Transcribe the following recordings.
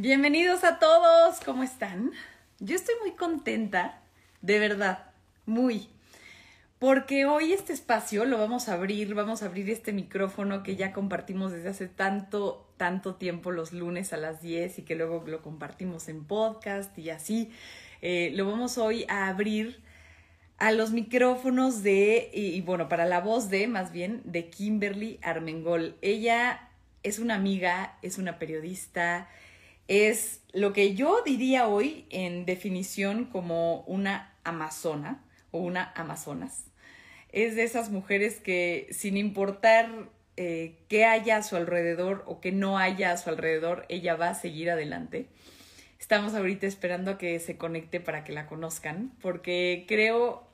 Bienvenidos a todos, ¿cómo están? Yo estoy muy contenta, de verdad, muy. Porque hoy este espacio lo vamos a abrir, vamos a abrir este micrófono que ya compartimos desde hace tanto, tanto tiempo los lunes a las 10 y que luego lo compartimos en podcast y así. Eh, lo vamos hoy a abrir a los micrófonos de, y, y, bueno, para la voz de, más bien, de Kimberly Armengol. Ella es una amiga, es una periodista, es lo que yo diría hoy en definición como una amazona o una amazonas. Es de esas mujeres que sin importar eh, qué haya a su alrededor o qué no haya a su alrededor, ella va a seguir adelante. Estamos ahorita esperando a que se conecte para que la conozcan, porque creo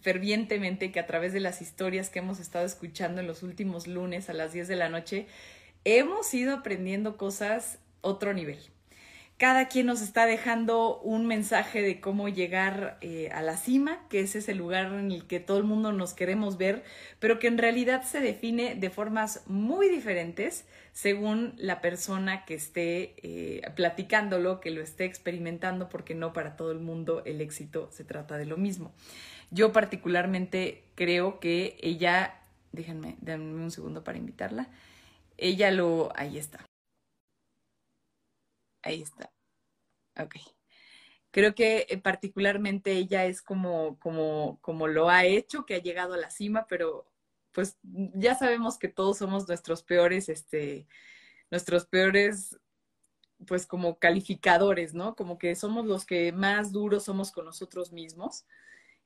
fervientemente que a través de las historias que hemos estado escuchando en los últimos lunes a las 10 de la noche, hemos ido aprendiendo cosas otro nivel cada quien nos está dejando un mensaje de cómo llegar eh, a la cima, que ese es el lugar en el que todo el mundo nos queremos ver, pero que en realidad se define de formas muy diferentes según la persona que esté eh, platicándolo, que lo esté experimentando, porque no para todo el mundo el éxito se trata de lo mismo. Yo particularmente creo que ella, déjenme, denme un segundo para invitarla, ella lo, ahí está. Ahí está. Ok. Creo que eh, particularmente ella es como, como, como lo ha hecho, que ha llegado a la cima, pero pues ya sabemos que todos somos nuestros peores, este, nuestros peores, pues como calificadores, ¿no? Como que somos los que más duros somos con nosotros mismos,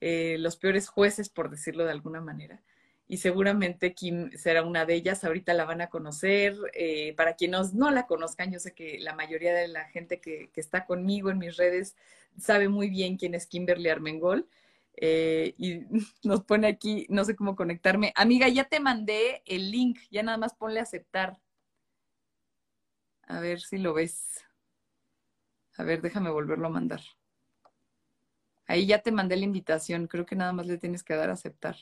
eh, los peores jueces, por decirlo de alguna manera y seguramente Kim será una de ellas. Ahorita la van a conocer. Eh, para quienes no la conozcan, yo sé que la mayoría de la gente que, está conmigo en mis redes sabe muy bien quién es Kimberly Armengol. Eh, y nos pone aquí, no sé cómo conectarme. Amiga, ya te mandé el link, ya nada más ponle aceptar. A ver si lo ves. A ver, déjame volverlo a mandar. Ahí ya te mandé la invitación, creo que nada más le tienes que dar a aceptar.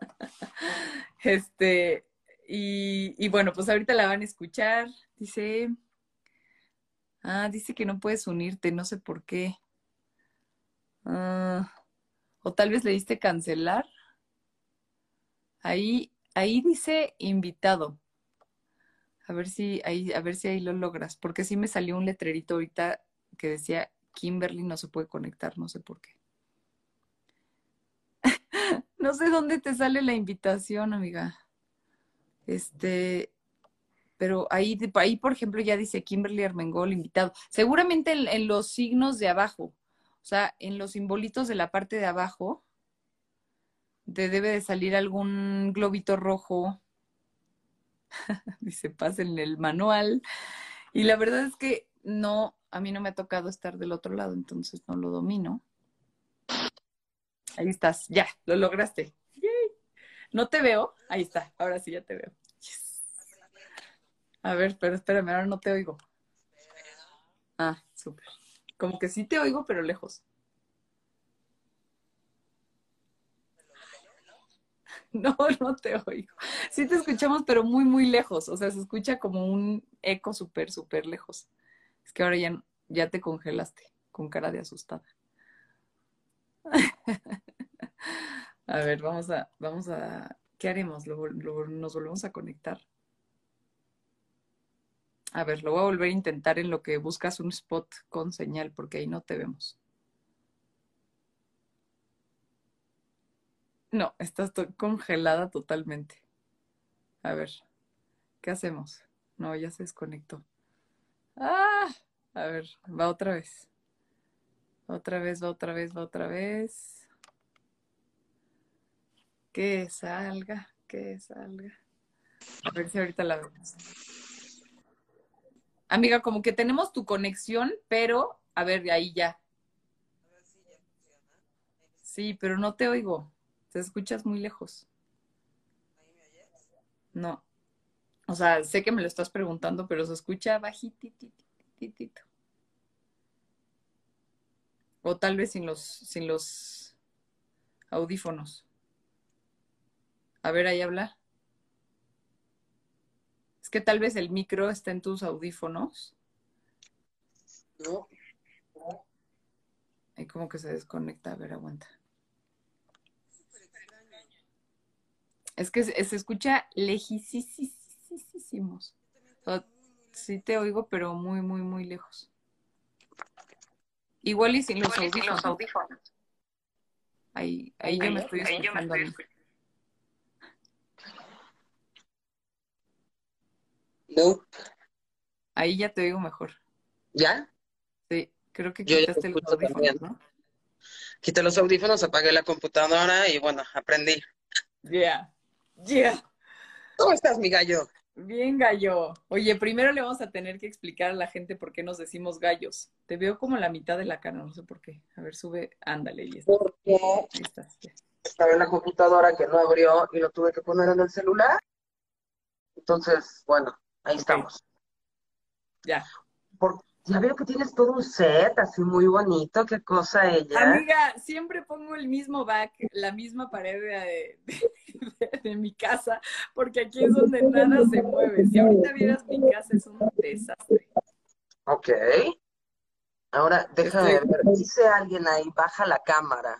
este, y, bueno, pues ahorita la van a escuchar. Dice, ah, dice que no puedes unirte, no sé por qué. Ah, o tal vez le diste cancelar. Ahí, ahí dice invitado. A ver si ahí, a ver si ahí lo logras, porque sí me salió un letrerito ahorita que decía Kimberly no se puede conectar, no sé por qué. No sé dónde te sale la invitación, amiga. Este, pero ahí, ahí, por ejemplo, ya dice Kimberly Armengol invitado. Seguramente en, los signos de abajo, o sea, en los simbolitos de la parte de abajo, te debe de salir algún globito rojo. dice, pasen el manual. Y la verdad es que no, a mí no me ha tocado estar del otro lado, entonces no lo domino. Ahí estás, ya, lo lograste. No te veo. Ahí está, ahora sí ya te veo. A ver, pero espérame, ahora no te oigo. Ah, súper. Como que sí te oigo, pero lejos. No, no te oigo. Sí te escuchamos, pero muy, muy lejos. O sea, se escucha como un eco súper, súper lejos. Es que ahora ya, ya te congelaste con cara de asustada. a ver, vamos a, vamos a, ¿qué haremos? nos volvemos a conectar. A ver, lo voy a volver a intentar en lo que buscas un spot con señal, porque ahí no te vemos. No, estás congelada totalmente. A ver, ¿qué hacemos? No, ya se desconectó. Ah, a ver, va otra vez. Otra vez, va otra vez, va otra vez. Que salga, que salga. A ver si ahorita la vemos. Amiga, como que tenemos tu conexión, pero a ver, ahí ya. Sí, pero no te oigo. Te escuchas muy lejos. No. O sea, sé que me lo estás preguntando, pero se escucha bajitititito. O tal vez sin los, sin los audífonos. A ver, ahí habla. Es que tal vez el micro está en tus audífonos. No. Ahí como que se desconecta, a ver, aguanta. Es que se, se escucha lejísimos. Sí te oigo, pero muy, muy, muy lejos. Igual y sin los, Igual y sin audífonos. los audífonos. Ahí, ahí yo me estoy Ahí yo me escuchando. a estoy mí. No. Ahí ya te oigo mejor. ¿Ya? Sí, creo que ya quitaste los audífonos, también. ¿no? Quité los audífonos, apagué la computadora y bueno, aprendí. Yeah. Yeah. ¿Cómo estás, mi gallo? Bien, gallo. Oye, primero le vamos a tener que explicar a la gente por qué nos decimos gallos. Te veo como la mitad de la cara, no sé por qué. A ver, sube, ándale, está. Ahí estás. ya. estaba en la computadora que no abrió y lo tuve que poner en el celular. Entonces, bueno, ahí estamos. Ya. Por- ya veo que tienes todo un set así muy bonito. Qué cosa ella. Amiga, siempre pongo el mismo back, la misma pared de, de- de mi casa, porque aquí es donde nada se mueve. Si ahorita vieras mi casa, es un desastre. Ok. Ahora, déjame Estoy- ver. Dice alguien ahí, baja la cámara.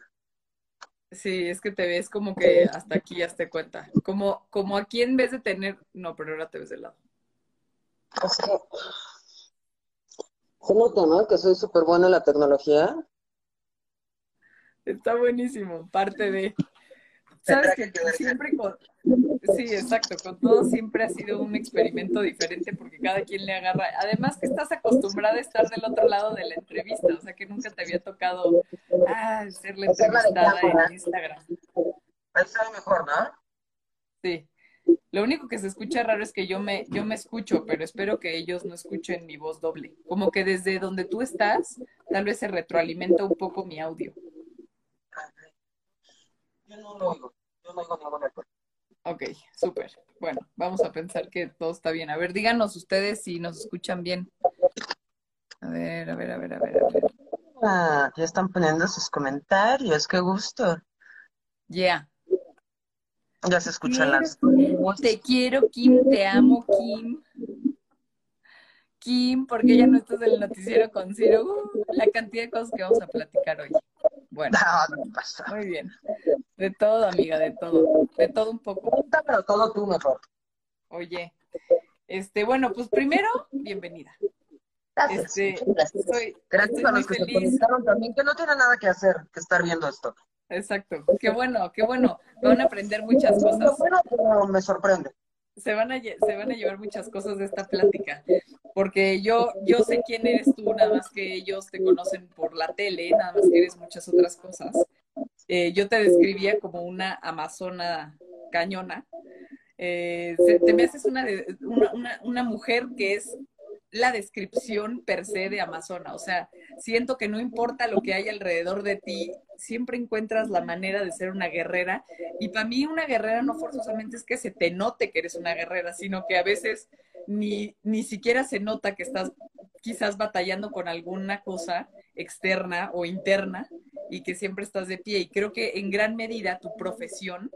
Sí, es que te ves como que hasta aquí ya te cuenta. Como, como aquí en vez de tener. No, pero ahora te ves de lado. Es que se nota, ¿no? Que soy súper buena en la tecnología. Está buenísimo, parte de. Sabes que siempre con. Sí, exacto, con todo siempre ha sido un experimento diferente porque cada quien le agarra. Además que estás acostumbrada a estar del otro lado de la entrevista, o sea que nunca te había tocado ah, ser la entrevistada en Instagram. Ahí sabe mejor, ¿no? Sí. Lo único que se escucha raro es que yo me, yo me escucho, pero espero que ellos no escuchen mi voz doble. Como que desde donde tú estás, tal vez se retroalimenta un poco mi audio. Yo no lo oigo. Yo no oigo ninguna cosa. Ok, súper. Bueno, vamos a pensar que todo está bien. A ver, díganos ustedes si nos escuchan bien. A ver, a ver, a ver, a ver, a ver. Ah, ya están poniendo sus comentarios. Qué gusto. Yeah. Ya se escuchan las Te quiero, Kim, te amo, Kim. Kim, porque ya no estás en el noticiero con Ciro. Uh, la cantidad de cosas que vamos a platicar hoy. Bueno, No, no pasa. muy bien. De todo, amiga, de todo. De todo un poco. Pero todo tú mejor. Oye, este, bueno, pues primero, bienvenida. Gracias. Este, Gracias. Estoy, Gracias estoy a los que se feliz. conectaron también, que no tienen nada que hacer que estar viendo esto. Exacto. Qué bueno, qué bueno. Van a aprender muchas cosas. me sorprende. Se van a, se van a llevar muchas cosas de esta plática. Porque yo, yo sé quién eres tú, nada más que ellos te conocen por la tele, nada más que eres muchas otras cosas. Eh, yo te describía como una amazona cañona. Eh, te me haces una, una, una, una mujer que es la descripción per se de Amazona. O sea, siento que no importa lo que hay alrededor de ti, siempre encuentras la manera de ser una guerrera. Y para mí una guerrera no forzosamente es que se te note que eres una guerrera, sino que a veces ni, ni siquiera se nota que estás quizás batallando con alguna cosa externa o interna y que siempre estás de pie. Y creo que en gran medida tu profesión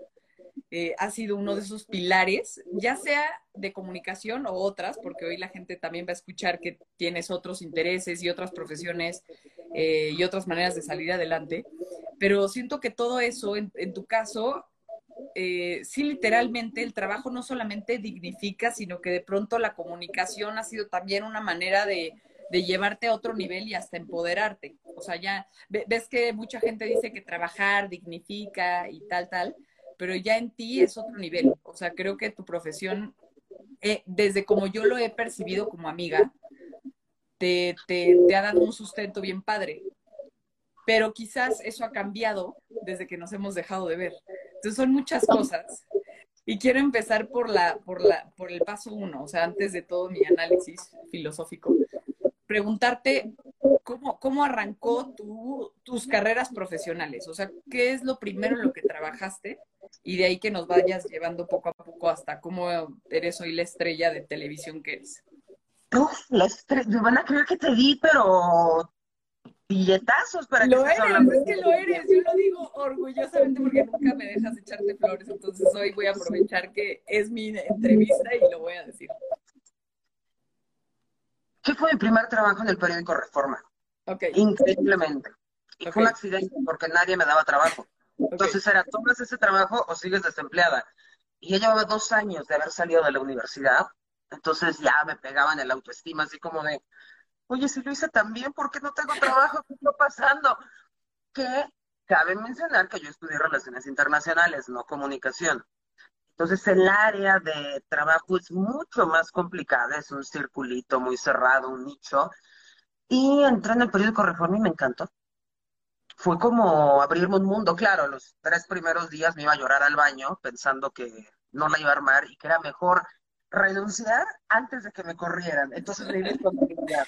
eh, ha sido uno de esos pilares, ya sea de comunicación o otras, porque hoy la gente también va a escuchar que tienes otros intereses y otras profesiones eh, y otras maneras de salir adelante, pero siento que todo eso, en, tu caso, eh, sí literalmente el trabajo no solamente dignifica, sino que de pronto la comunicación ha sido también una manera de, de llevarte a otro nivel y hasta empoderarte. O sea, ya ve- ves que mucha gente dice que trabajar dignifica y tal, tal, pero ya en ti es otro nivel. O sea, creo que tu profesión, eh, desde como yo lo he percibido como amiga, te, te, te ha dado un sustento bien padre. Pero quizás eso ha cambiado desde que nos hemos dejado de ver. Entonces son muchas cosas. Y quiero empezar por, la, por, la, por el paso uno, o sea, antes de todo mi análisis filosófico, preguntarte cómo, cómo arrancó tu, tus carreras profesionales, o sea, qué es lo primero en lo que trabajaste y de ahí que nos vayas llevando poco a poco hasta cómo eres hoy la estrella de televisión que eres. Uf, la estre- me van a creer que te di, pero billetazos para que Lo estés eres, es que lo eres, yo lo digo orgullosamente porque nunca me dejas echarte flores, entonces hoy voy a aprovechar que es mi entrevista y lo voy a decir. Sí fue mi primer trabajo en el periódico Reforma. Okay. Increíblemente. Y fue un accidente porque nadie me daba trabajo. Entonces era, ¿tomas ese trabajo o sigues desempleada? Y ella llevaba dos años de haber salido de la universidad. Entonces ya me pegaban el autoestima, así como de, oye, si lo hice tan bien, ¿por qué no tengo trabajo? ¿Qué está pasando? Que cabe mencionar que yo estudié relaciones internacionales, no comunicación. Entonces el área de trabajo es mucho más complicada, es un circulito muy cerrado, un nicho. Y entré en el periódico Reforma y me encantó. Fue como abrirme un mundo, claro, los tres primeros días me iba a llorar al baño pensando que no la iba a armar y que era mejor renunciar antes de que me corrieran. Entonces me iba a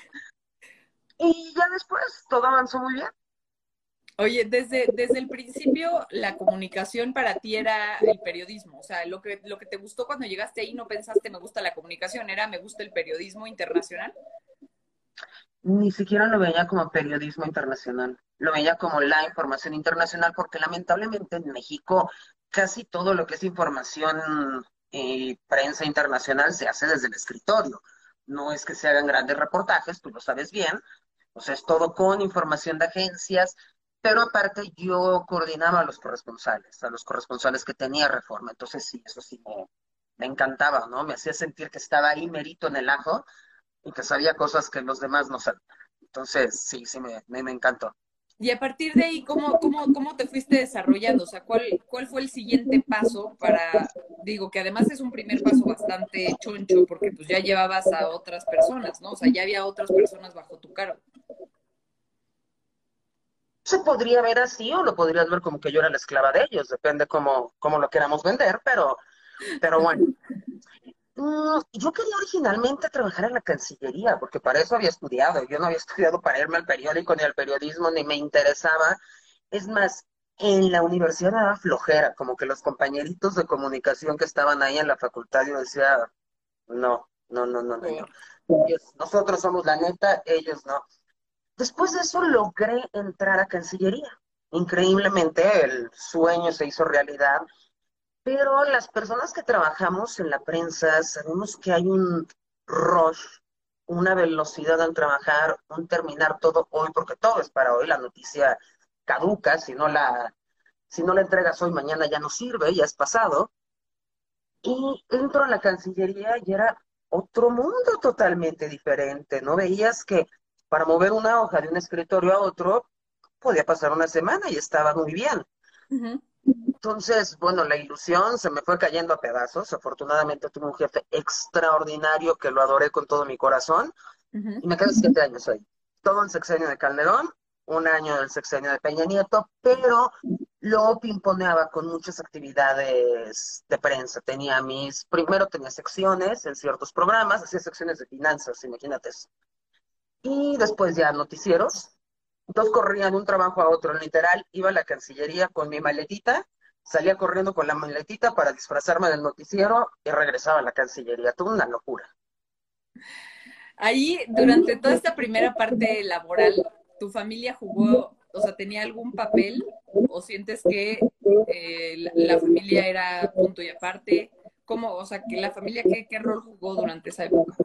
Y ya después todo avanzó muy bien. Oye, desde, desde el principio la comunicación para ti era el periodismo, o sea, lo que, lo que te gustó cuando llegaste ahí no pensaste me gusta la comunicación, era me gusta el periodismo internacional. Ni siquiera lo veía como periodismo internacional, lo veía como la información internacional porque lamentablemente en México casi todo lo que es información y prensa internacional se hace desde el escritorio. No es que se hagan grandes reportajes, tú lo sabes bien, o sea, es todo con información de agencias, pero aparte yo coordinaba a los corresponsales, a los corresponsales que tenía Reforma, entonces sí, eso sí me, encantaba, ¿no? Me hacía sentir que estaba ahí merito en el ajo y que sabía cosas que los demás no sabían. Entonces, sí, sí, me, me, encantó. Y a partir de ahí, ¿cómo, cómo, cómo te fuiste desarrollando? O sea, ¿cuál, ¿cuál fue el siguiente paso para, digo, que además es un primer paso bastante choncho, porque pues ya llevabas a otras personas, ¿no? O sea, ya había otras personas bajo tu cargo se podría ver así o lo podrías ver como que yo era la esclava de ellos, depende cómo, cómo lo queramos vender, pero, pero bueno. Mm, yo quería originalmente trabajar en la Cancillería, porque para eso había estudiado. Yo no había estudiado para irme al periódico ni al periodismo, ni me interesaba. Es más, en la universidad daba flojera, como que los compañeritos de comunicación que estaban ahí en la facultad, yo decía, no, no, no, no, no. nosotros somos la neta, ellos no. Después de eso logré entrar a Cancillería. Increíblemente el sueño se hizo realidad, pero las personas que trabajamos en la prensa sabemos que hay un rush, una velocidad al trabajar, un terminar todo hoy, porque todo es para hoy, la noticia caduca, si no la, si no la entregas hoy, mañana ya no sirve, ya es pasado. Y entro a la Cancillería y era otro mundo totalmente diferente, ¿no? Veías que para mover una hoja de un escritorio a otro, podía pasar una semana y estaba muy bien. Entonces, bueno, la ilusión se me fue cayendo a pedazos. Afortunadamente tuve un jefe extraordinario que lo adoré con todo mi corazón y me quedé siete años ahí. Todo el sexenio de Calderón, un año del sexenio de Peña Nieto, pero lo pimponeaba con muchas actividades de prensa. Tenía mis, primero tenía secciones en ciertos programas, hacía secciones de finanzas, imagínate eso y después ya noticieros. Entonces corría de un trabajo a otro, literal, iba a la Cancillería con mi maletita, salía corriendo con la maletita para disfrazarme del noticiero y regresaba a la Cancillería. Tuvo una locura. Ahí, durante toda esta primera parte laboral, ¿tu familia jugó, o sea, tenía algún papel? ¿O sientes que eh, la, familia era punto y aparte? ¿Cómo, o sea, que la familia, ¿qué, qué rol jugó durante esa época?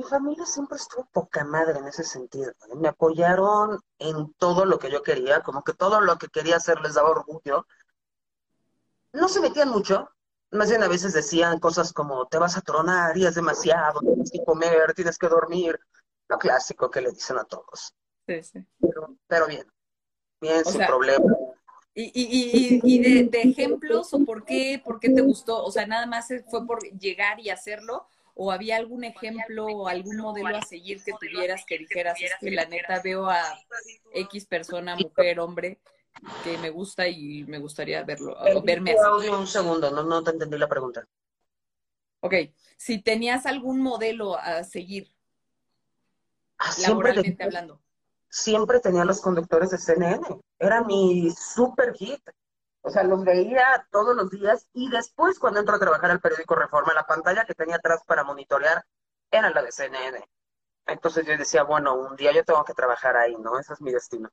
Mi familia siempre estuvo poca madre en ese sentido. ¿eh? Me apoyaron en todo lo que yo quería, como que todo lo que quería hacer les daba orgullo. No se metían mucho, más bien a veces decían cosas como, te vas a tronar y es demasiado, tienes que comer, tienes que dormir. Lo clásico que le dicen a todos. Sí, sí. Pero, bien, bien, sin problema. ¿Y, y, y de, de, ejemplos o por qué, por qué te gustó? O sea, nada más fue por llegar y hacerlo o había algún ejemplo o algún modelo a seguir que tuvieras que dijeras, es que la neta veo a X persona, mujer, hombre, que me gusta y me gustaría verlo, verme así. un segundo, no, no te entendí la pregunta. Ok, si tenías algún modelo a seguir, ah, laboralmente hablando. Siempre tenía los conductores de CNN, era mi super hit. O sea, los veía todos los días y después cuando entro a trabajar al periódico Reforma, la pantalla que tenía atrás para monitorear era la de CNN. Entonces yo decía, bueno, un día yo tengo que trabajar ahí, ¿no? Ese es mi destino.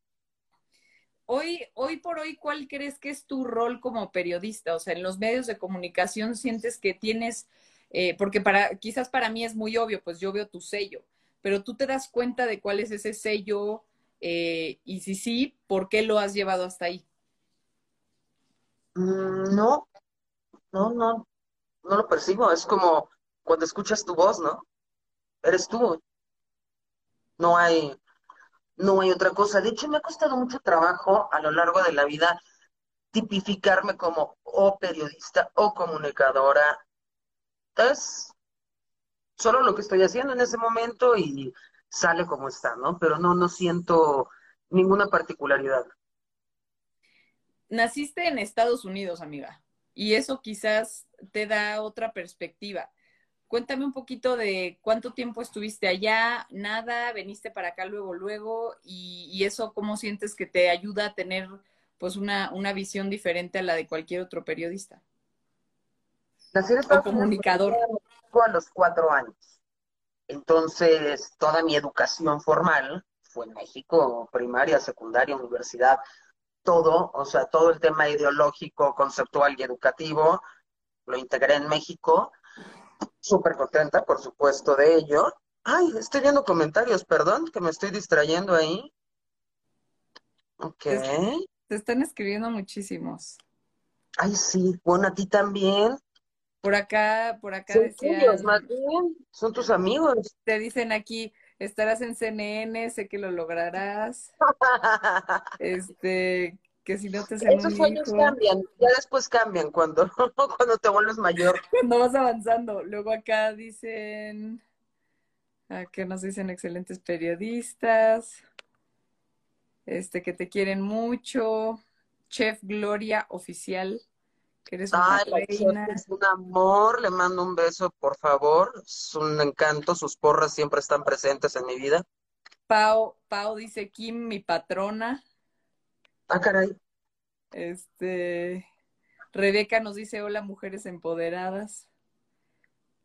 Hoy, hoy por hoy, ¿cuál crees que es tu rol como periodista? O sea, en los medios de comunicación sientes que tienes eh, porque para, quizás para mí es muy obvio, pues yo veo tu sello, pero tú te das cuenta de cuál es ese sello eh, y si sí, ¿por qué lo has llevado hasta ahí? Mm, no, no, no, no lo percibo. Es como cuando escuchas tu voz, ¿no? Eres tú. No hay, no hay otra cosa. De hecho, me ha costado mucho trabajo a lo largo de la vida tipificarme como o periodista o comunicadora. Es solo lo que estoy haciendo en ese momento y sale como está, ¿no? Pero no, no siento ninguna particularidad. Naciste en Estados Unidos, amiga, y eso quizás te da otra perspectiva. Cuéntame un poquito de cuánto tiempo estuviste allá, nada, veniste para acá luego, luego, y, y eso, ¿cómo sientes que te ayuda a tener pues una, una visión diferente a la de cualquier otro periodista? Nací en o comunicador. a los cuatro años. Entonces, toda mi educación formal fue en México, primaria, secundaria, universidad, todo, o sea, todo el tema ideológico, conceptual y educativo, lo integré en México. Súper contenta, por supuesto, de ello. Ay, estoy viendo comentarios, perdón, que me estoy distrayendo ahí. Ok. Te están escribiendo muchísimos. Ay, sí, bueno, a ti también. Por acá, por acá Son decían, tuyos, más bien. Son tus amigos. te dicen aquí, estarás en CNN, sé que lo lograrás. Este, que si no te Esos sueños hijo, cambian, ya después cambian cuando, cuando te vuelves mayor. cuando vas avanzando. Luego acá dicen, acá nos dicen excelentes periodistas, este, que te quieren mucho. Chef Gloria Oficial, que eres Ay, reina. es un amor, le mando un beso, por favor. Es un encanto, sus porras siempre están presentes en mi vida. Pau, Pau dice Kim, mi patrona. Ah, caray. Este, Rebeca nos dice, hola, mujeres empoderadas.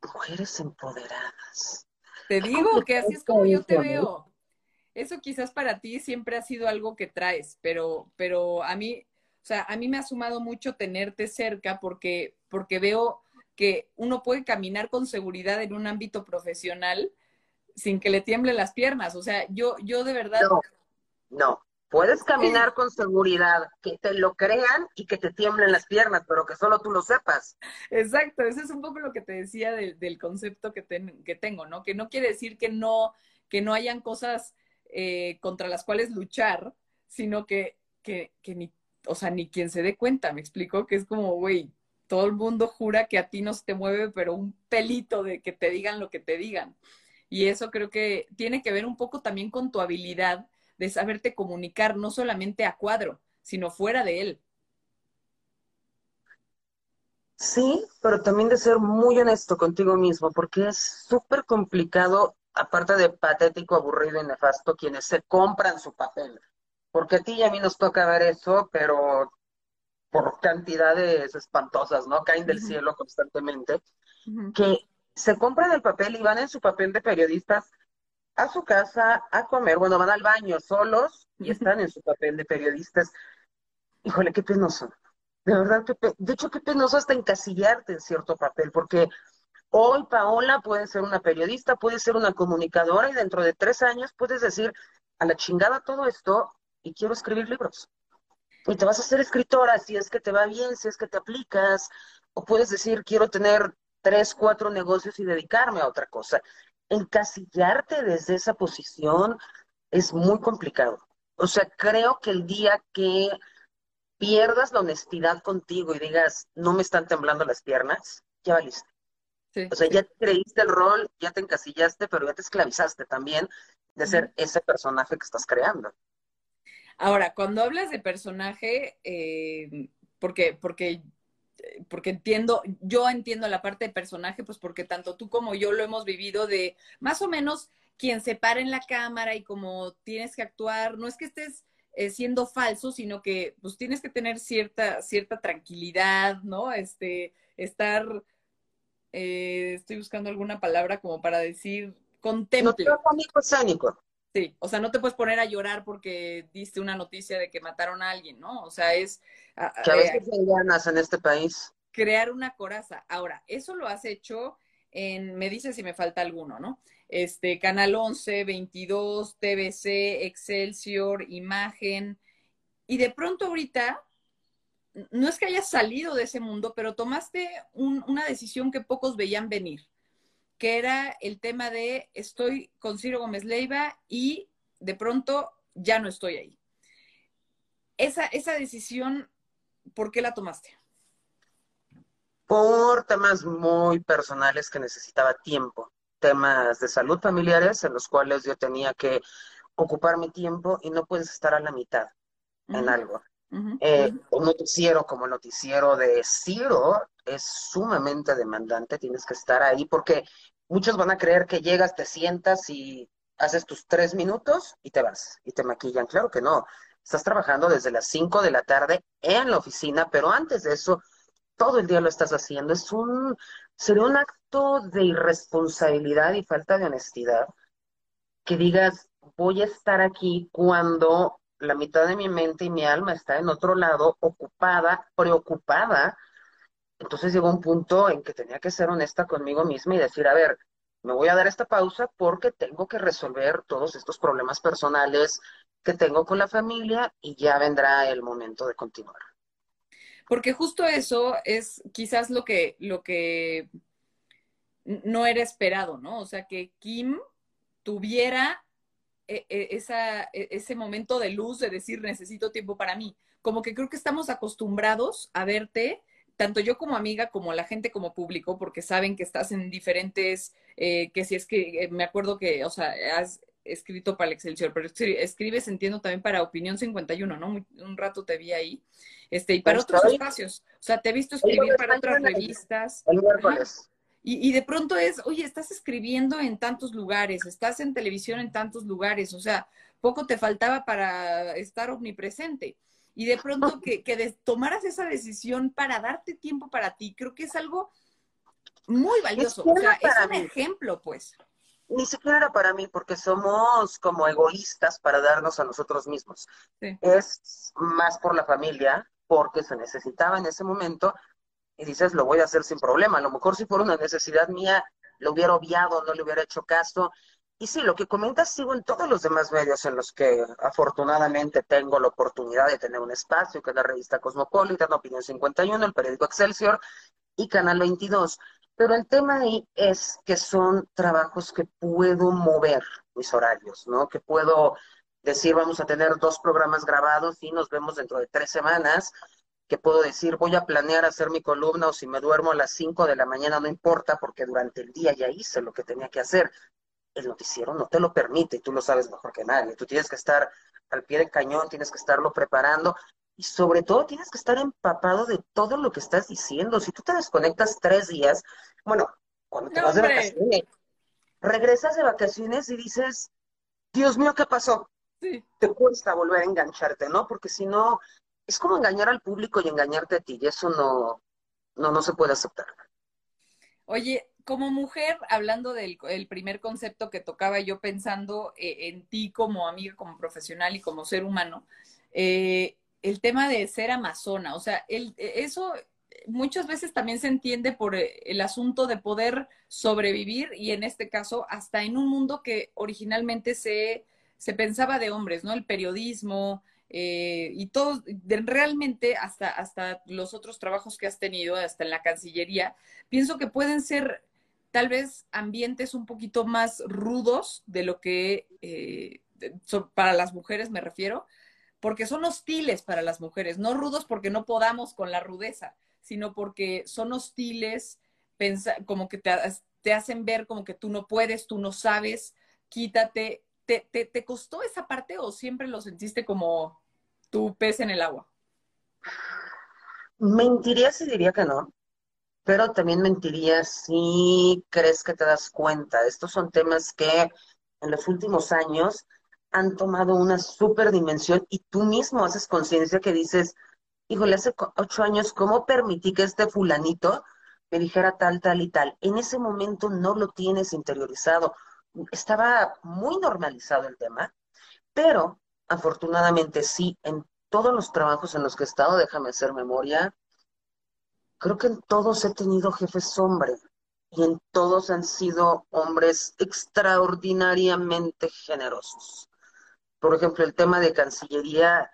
Mujeres empoderadas. Te digo que así es como yo te veo. Eso quizás para ti siempre ha sido algo que traes, pero, pero a mí, o sea, a mí me ha sumado mucho tenerte cerca porque, porque veo que uno puede caminar con seguridad en un ámbito profesional sin que le tiemblen las piernas. O sea, yo, yo de verdad, No, no. Puedes caminar con seguridad, que te lo crean y que te tiemblen las piernas, pero que solo tú lo sepas. exacto, eso es un poco lo que te decía del, del concepto que, ten- que tengo, ¿no? Que no quiere decir que no, que no hayan cosas eh, contra las cuales luchar, sino que, que, que ni, o sea, ni quien se dé cuenta, me explico, que es como, güey, todo el mundo jura que a ti no se te mueve, pero un pelito de que te digan lo que te digan. Y eso creo que tiene que ver un poco también con tu habilidad de saberte comunicar, no solamente a cuadro, sino fuera de él. Sí, pero también de ser muy honesto contigo mismo, porque es súper complicado, aparte de patético, aburrido y nefasto, quienes se compran su papel. Porque a ti y a mí nos toca ver eso, pero por cantidades espantosas, ¿no? Caen del cielo constantemente, que se compran el papel y van en su papel de periodistas a su casa a comer, bueno, van al baño solos y están en su papel de periodistas. Híjole, qué penoso. De verdad, qué pe- de hecho, qué penoso hasta encasillarte en cierto papel, porque hoy Paola puede ser una periodista, puede ser una comunicadora y dentro de tres años puedes decir a la chingada todo esto y quiero escribir libros. Y te vas a hacer escritora si es que te va bien, si es que te aplicas, o puedes decir quiero tener tres, cuatro negocios y dedicarme a otra cosa. Encasillarte desde esa posición es muy complicado. O sea, creo que el día que pierdas la honestidad contigo y digas, no me están temblando las piernas, ya valiste. Sí, O sea, sí. ya te creíste el rol, ya te encasillaste, pero ya te esclavizaste también de ser ese personaje que estás creando. Ahora, cuando hablas de personaje, eh, porque, porque, eh, porque entiendo, yo entiendo la parte de personaje, pues porque tanto tú como yo lo hemos vivido de más o menos quien se para en la cámara y como tienes que actuar, no es que estés eh, siendo falso, sino que pues tienes que tener cierta, cierta tranquilidad, ¿no? Este, estar, eh, estoy buscando alguna palabra como para decir, No Sí, o sea, no te puedes poner a llorar porque diste una noticia de que mataron a alguien, ¿no? O sea, es a- veces hay ganas en este país. crear una coraza. Ahora, eso lo has hecho en, me dice si me falta alguno, ¿no? Este, Canal 11, 22, TVC, Excelsior, Imagen, y de pronto ahorita, no es que hayas salido de ese mundo, pero tomaste una decisión que pocos veían venir, que era el tema de estoy con Ciro Gómez Leiva y de pronto ya no estoy ahí. Esa, esa decisión, ¿por qué la tomaste? Por temas muy personales que necesitaba tiempo, temas de salud familiares en los cuales yo tenía que ocupar mi tiempo y no puedes estar a la mitad en algo. Eh, un noticiero como el noticiero de Ciro es sumamente demandante, tienes que estar ahí porque muchos van a creer que llegas, te sientas y haces tus tres minutos y te vas y te maquillan. Claro que no. Estás trabajando desde las cinco de la tarde en la oficina, pero antes de eso, todo el día lo estás haciendo. Es un, sería un acto de irresponsabilidad y falta de honestidad que digas, voy a estar aquí cuando la mitad de mi mente y mi alma está en otro lado, ocupada, preocupada. Entonces llegó un punto en que tenía que ser honesta conmigo misma y decir, a ver, me voy a dar esta pausa porque tengo que resolver todos estos problemas personales que tengo con la familia y ya vendrá el momento de continuar. Porque justo eso es quizás lo que, lo que no era esperado, ¿no? O sea, que Kim tuviera e, e, esa, e, ese momento de luz de decir necesito tiempo para mí. Como que creo que estamos acostumbrados a verte tanto yo como amiga, como la gente como público, porque saben que estás en diferentes, eh, que si es que, eh, me acuerdo que, o sea, has escrito para el Excelsior, pero escribes, entiendo, también para Opinión 51, ¿no? un rato te vi ahí, este, y para otros espacios, o sea, te he visto escribir para otras revistas. Y, y de pronto es, oye, estás escribiendo en tantos lugares, estás en televisión en tantos lugares, o sea, poco te faltaba para estar omnipresente y de pronto que, que tomaras esa decisión para darte tiempo para ti, creo que es algo muy valioso. O sea, es un ejemplo, pues. Ni siquiera era para mí, porque somos como egoístas para darnos a nosotros mismos. Es más por la familia, porque se necesitaba en ese momento, y dices, lo voy a hacer sin problema. A lo mejor si por una necesidad mía lo hubiera obviado, no le hubiera hecho caso, y sí, lo que comentas sigo en todos los demás medios en los que afortunadamente tengo la oportunidad de tener un espacio, que es la revista Cosmopolitan, Opinión 51, el periódico Excelsior y Canal 22. Pero el tema ahí es que son trabajos que puedo mover mis horarios, ¿no? Que puedo decir, vamos a tener dos programas grabados y nos vemos dentro de tres semanas, que puedo decir, voy a planear hacer mi columna o si me duermo a las cinco de la mañana, no importa, porque durante el día ya hice lo que tenía que hacer el noticiero no te lo permite, y tú lo sabes mejor que nadie. Tú tienes que estar al pie del cañón, tienes que estarlo preparando y sobre todo tienes que estar empapado de todo lo que estás diciendo. Si tú te desconectas tres días, bueno, cuando te vas de vacaciones, regresas de vacaciones y dices, Dios mío, ¿qué pasó? Te cuesta volver a engancharte, ¿no? Porque si no, es como engañar al público y engañarte a ti, y eso no, no, no se puede aceptar. Oye, como mujer, hablando del primer concepto que tocaba yo pensando eh, en ti como amiga, como profesional y como ser humano, eh, el tema de ser amazona, o sea, eso muchas veces también se entiende por eh, el asunto de poder sobrevivir y en este caso hasta en un mundo que originalmente se, se pensaba de hombres, ¿no? El periodismo, y todo, realmente hasta, hasta los otros trabajos que has tenido, hasta en la Cancillería, pienso que pueden ser tal vez ambientes un poquito más rudos de lo que eh, para las mujeres me refiero, porque son hostiles para las mujeres, no rudos porque no podamos con la rudeza, sino porque son hostiles, como que te, hacen ver como que tú no puedes, tú no sabes, quítate. ¿Te, te costó esa parte o siempre lo sentiste como tu pez en el agua? Mentiría si diría que no pero también mentiría si crees que te das cuenta. Estos son temas que en los últimos años han tomado una super dimensión y tú mismo haces conciencia que dices, híjole, hace ocho años, ¿cómo permití que este fulanito me dijera tal, tal y tal? En ese momento no lo tienes interiorizado. Estaba muy normalizado el tema, pero afortunadamente sí, en todos los trabajos en los que he estado, déjame hacer memoria, creo que en todos he tenido jefes hombres. y en todos han sido hombres extraordinariamente generosos. Por ejemplo, el tema de Cancillería,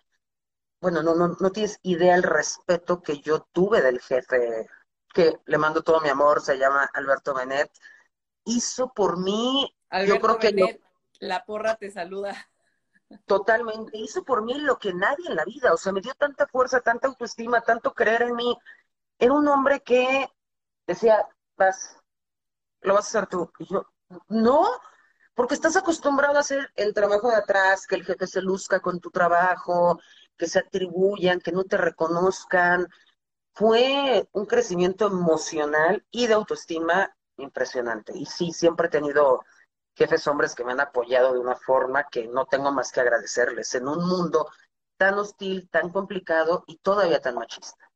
bueno, no, no, no tienes idea el respeto que yo tuve del jefe, que le mando todo mi amor, se llama Alberto Benet, hizo por mí, yo creo que la porra te saluda. Totalmente, hizo por mí lo que nadie en la vida, o sea, me dio tanta fuerza, tanta autoestima, tanto creer en mí. Era un hombre que decía, vas, lo vas a hacer tú. Y yo, no, porque estás acostumbrado a hacer el trabajo de atrás, que el jefe se luzca con tu trabajo, que se atribuyan, que no te reconozcan. Fue un crecimiento emocional y de autoestima impresionante. Y sí, siempre he tenido jefes hombres que me han apoyado de una forma que no tengo más que agradecerles en un mundo tan hostil, tan complicado y todavía tan machista.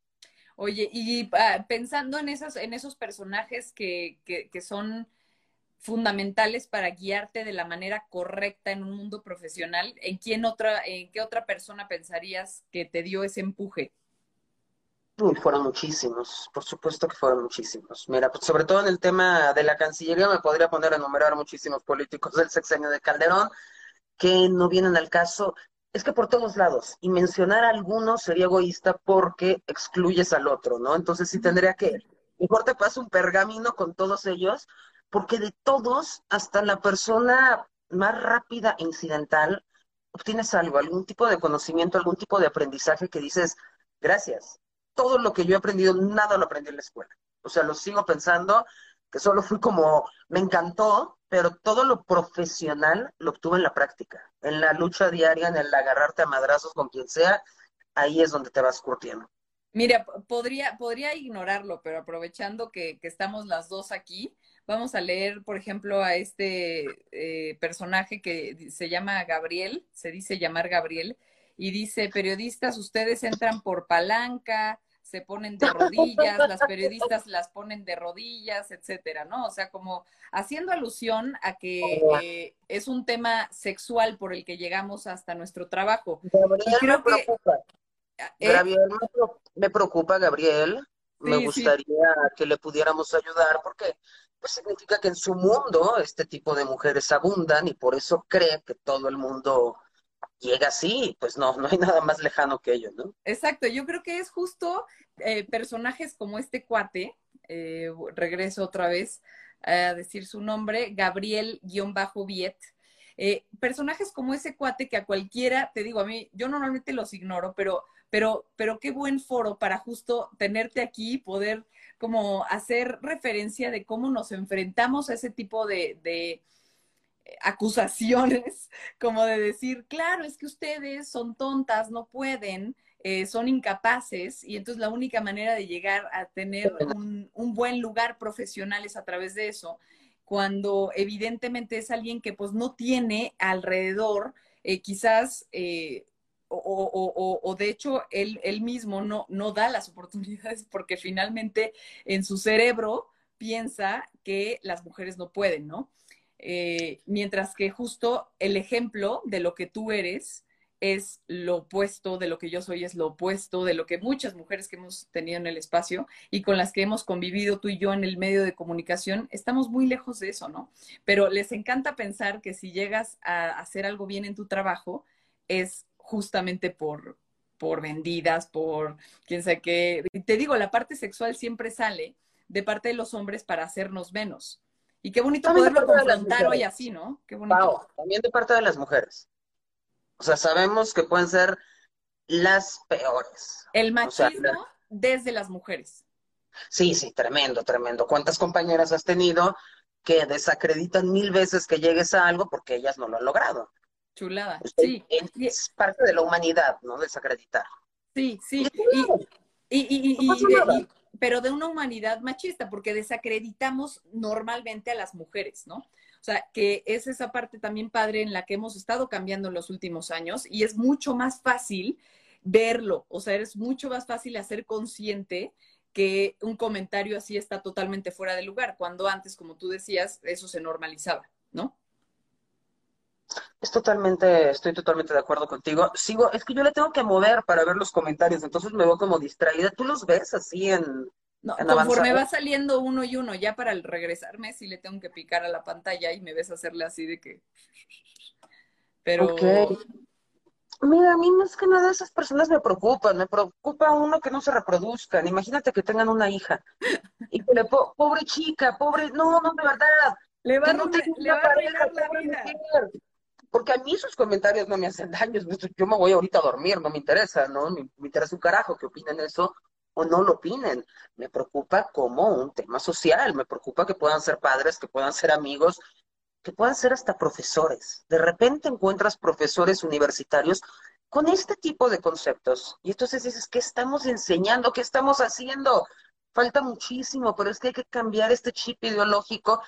Oye, y ah, pensando en esos, en esos personajes que, que, que, son fundamentales para guiarte de la manera correcta en un mundo profesional, ¿en quién otra, en qué otra persona pensarías que te dio ese empuje? fueron muchísimos, por supuesto que fueron muchísimos. Mira, pues sobre todo en el tema de la Cancillería me podría poner a enumerar muchísimos políticos del sexenio de Calderón que no vienen al caso. Es que por todos lados, y mencionar a algunos sería egoísta porque excluyes al otro, ¿no? Entonces sí tendría que, mejor te paso un pergamino con todos ellos, porque de todos, hasta la persona más rápida e incidental, obtienes algo, algún tipo de conocimiento, algún tipo de aprendizaje que dices, gracias, todo lo que yo he aprendido, nada lo aprendí en la escuela. O sea, lo sigo pensando, que solo fui como, me encantó, pero todo lo profesional lo obtuve en la práctica, en la lucha diaria, en el agarrarte a madrazos con quien sea, ahí es donde te vas curtiendo. Mira, podría, podría ignorarlo, pero aprovechando que, que estamos las dos aquí, vamos a leer, por ejemplo, a este eh, personaje que se llama Gabriel, se dice llamar Gabriel, y dice, periodistas, ustedes entran por palanca, se ponen de rodillas, las periodistas las ponen de rodillas, etcétera, ¿no? O sea, como haciendo alusión a que eh, es un tema sexual por el que llegamos hasta nuestro trabajo. Gabriel me preocupa. Eh, Gabriel me preocupa, Gabriel. me gustaría que le pudiéramos ayudar porque pues significa que en su mundo este tipo de mujeres abundan y por eso cree que todo el mundo llega así, pues no, no hay nada más lejano que ello, ¿no? Exacto, yo creo que es justo eh, personajes como este cuate, eh, regreso otra vez a decir su nombre, Gabriel-Viet, eh, personajes como ese cuate que a cualquiera, te digo, a mí, yo normalmente los ignoro, pero, pero, pero qué buen foro para justo tenerte aquí y poder como hacer referencia de cómo nos enfrentamos a ese tipo de acusaciones, como de decir, claro, es que ustedes son tontas, no pueden, eh, son incapaces, y entonces la única manera de llegar a tener un, buen lugar profesional es a través de eso, cuando evidentemente es alguien que pues no tiene alrededor, eh, quizás, eh, o, de hecho él, él mismo no, no da las oportunidades porque finalmente en su cerebro piensa que las mujeres no pueden, ¿no? Eh, mientras que justo el ejemplo de lo que tú eres es lo opuesto de lo que yo soy, es lo opuesto de lo que muchas mujeres que hemos tenido en el espacio y con las que hemos convivido tú y yo en el medio de comunicación, estamos muy lejos de eso, ¿no? Pero les encanta pensar que si llegas a hacer algo bien en tu trabajo, es justamente por, por vendidas, por quién sabe qué. Te digo, la parte sexual siempre sale de parte de los hombres para hacernos menos. Y qué bonito poderlo confrontar hoy así, ¿no? Qué bonito. también de parte de las mujeres. O sea, sabemos que pueden ser las peores. El machismo desde las mujeres. Sí, sí, tremendo, tremendo. ¿Cuántas compañeras has tenido que desacreditan mil veces que llegues a algo porque ellas no lo han logrado? Chulada, sí. Es parte de la humanidad, ¿no? Desacreditar. Sí, sí. Y, y, y, pero de una humanidad machista, porque desacreditamos normalmente a las mujeres, ¿no? O sea, que es esa parte también padre en la que hemos estado cambiando en los últimos años y es mucho más fácil verlo, o sea, es mucho más fácil hacer consciente que un comentario así está totalmente fuera de lugar, cuando antes, como tú decías, eso se normalizaba, ¿no? Es totalmente, estoy totalmente de acuerdo contigo. Sigo, es que yo le tengo que mover para ver los comentarios, entonces me veo como distraída. ¿Tú los ves así en, No, conforme va saliendo uno y uno, ya para el regresarme sí le tengo que picar a la pantalla y me ves hacerle así de que... Pero... Mira, a mí más que nada esas personas me preocupan, me preocupa uno que no se reproduzcan, imagínate que tengan una hija y que le, pobre chica, pobre, no, no, de verdad, le va, a, le va a la vida. Porque a mí sus comentarios no me hacen daño, yo me voy ahorita a dormir, no me interesa, ¿no? Me, interesa un carajo que opinen eso o no lo opinen. Me preocupa como un tema social, me preocupa que puedan ser padres, que puedan ser amigos, que puedan ser hasta profesores. De repente encuentras profesores universitarios con este tipo de conceptos. Y entonces dices, ¿qué estamos enseñando? ¿Qué estamos haciendo? Falta muchísimo, pero es que hay que cambiar este chip ideológico,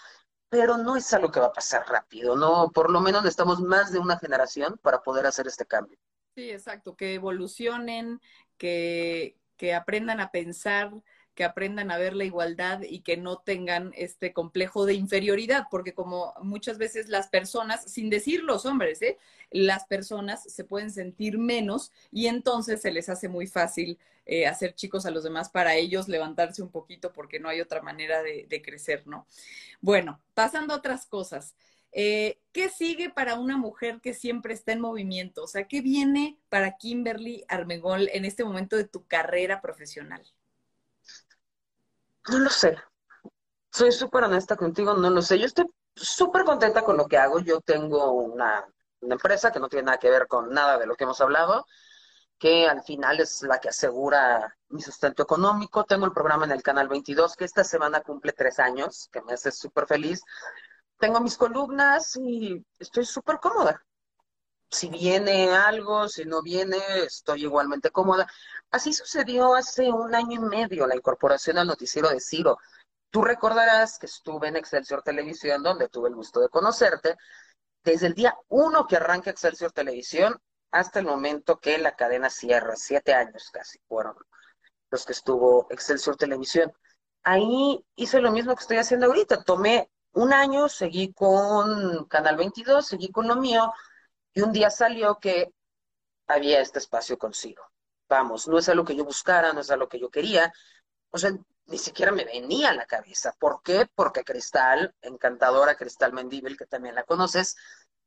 pero no es algo que va a pasar rápido, ¿no? Por lo menos necesitamos más de una generación para poder hacer este cambio. Sí, exacto, que evolucionen, que, que aprendan a pensar, que aprendan a ver la igualdad y que no tengan este complejo de inferioridad, porque como muchas veces las personas, sin decir los hombres, ¿eh? las personas se pueden sentir menos y entonces se les hace muy fácil eh, hacer chicos a los demás para ellos levantarse un poquito porque no hay otra manera de, crecer, ¿no? Bueno, pasando a otras cosas. Eh, ¿Qué sigue para una mujer que siempre está en movimiento? O sea, ¿qué viene para Kimberly Armegol en este momento de tu carrera profesional? No lo sé. Soy súper honesta contigo, no lo sé. Yo estoy súper contenta con lo que hago. Yo tengo una, empresa que no tiene nada que ver con nada de lo que hemos hablado, que al final es la que asegura mi sustento económico. Tengo el programa en el Canal 22, que esta semana cumple tres años, que me hace súper feliz. Tengo mis columnas y estoy súper cómoda si viene algo, si no viene, estoy igualmente cómoda. Así sucedió hace un año y medio la incorporación al noticiero de Ciro. Tú recordarás que estuve en Excelsior Televisión, donde tuve el gusto de conocerte. Desde el día uno que arranca Excelsior Televisión hasta el momento que la cadena cierra, siete años casi fueron los que estuvo Excelsior Televisión. Ahí hice lo mismo que estoy haciendo ahorita. Tomé un año, seguí con Canal 22, seguí con lo mío, y un día salió que había este espacio consigo. Vamos, no es algo que yo buscara, no es algo que yo quería. O sea, ni siquiera me venía a la cabeza. ¿Por qué? Porque Cristal, encantadora Cristal Mendíbil, que también la conoces,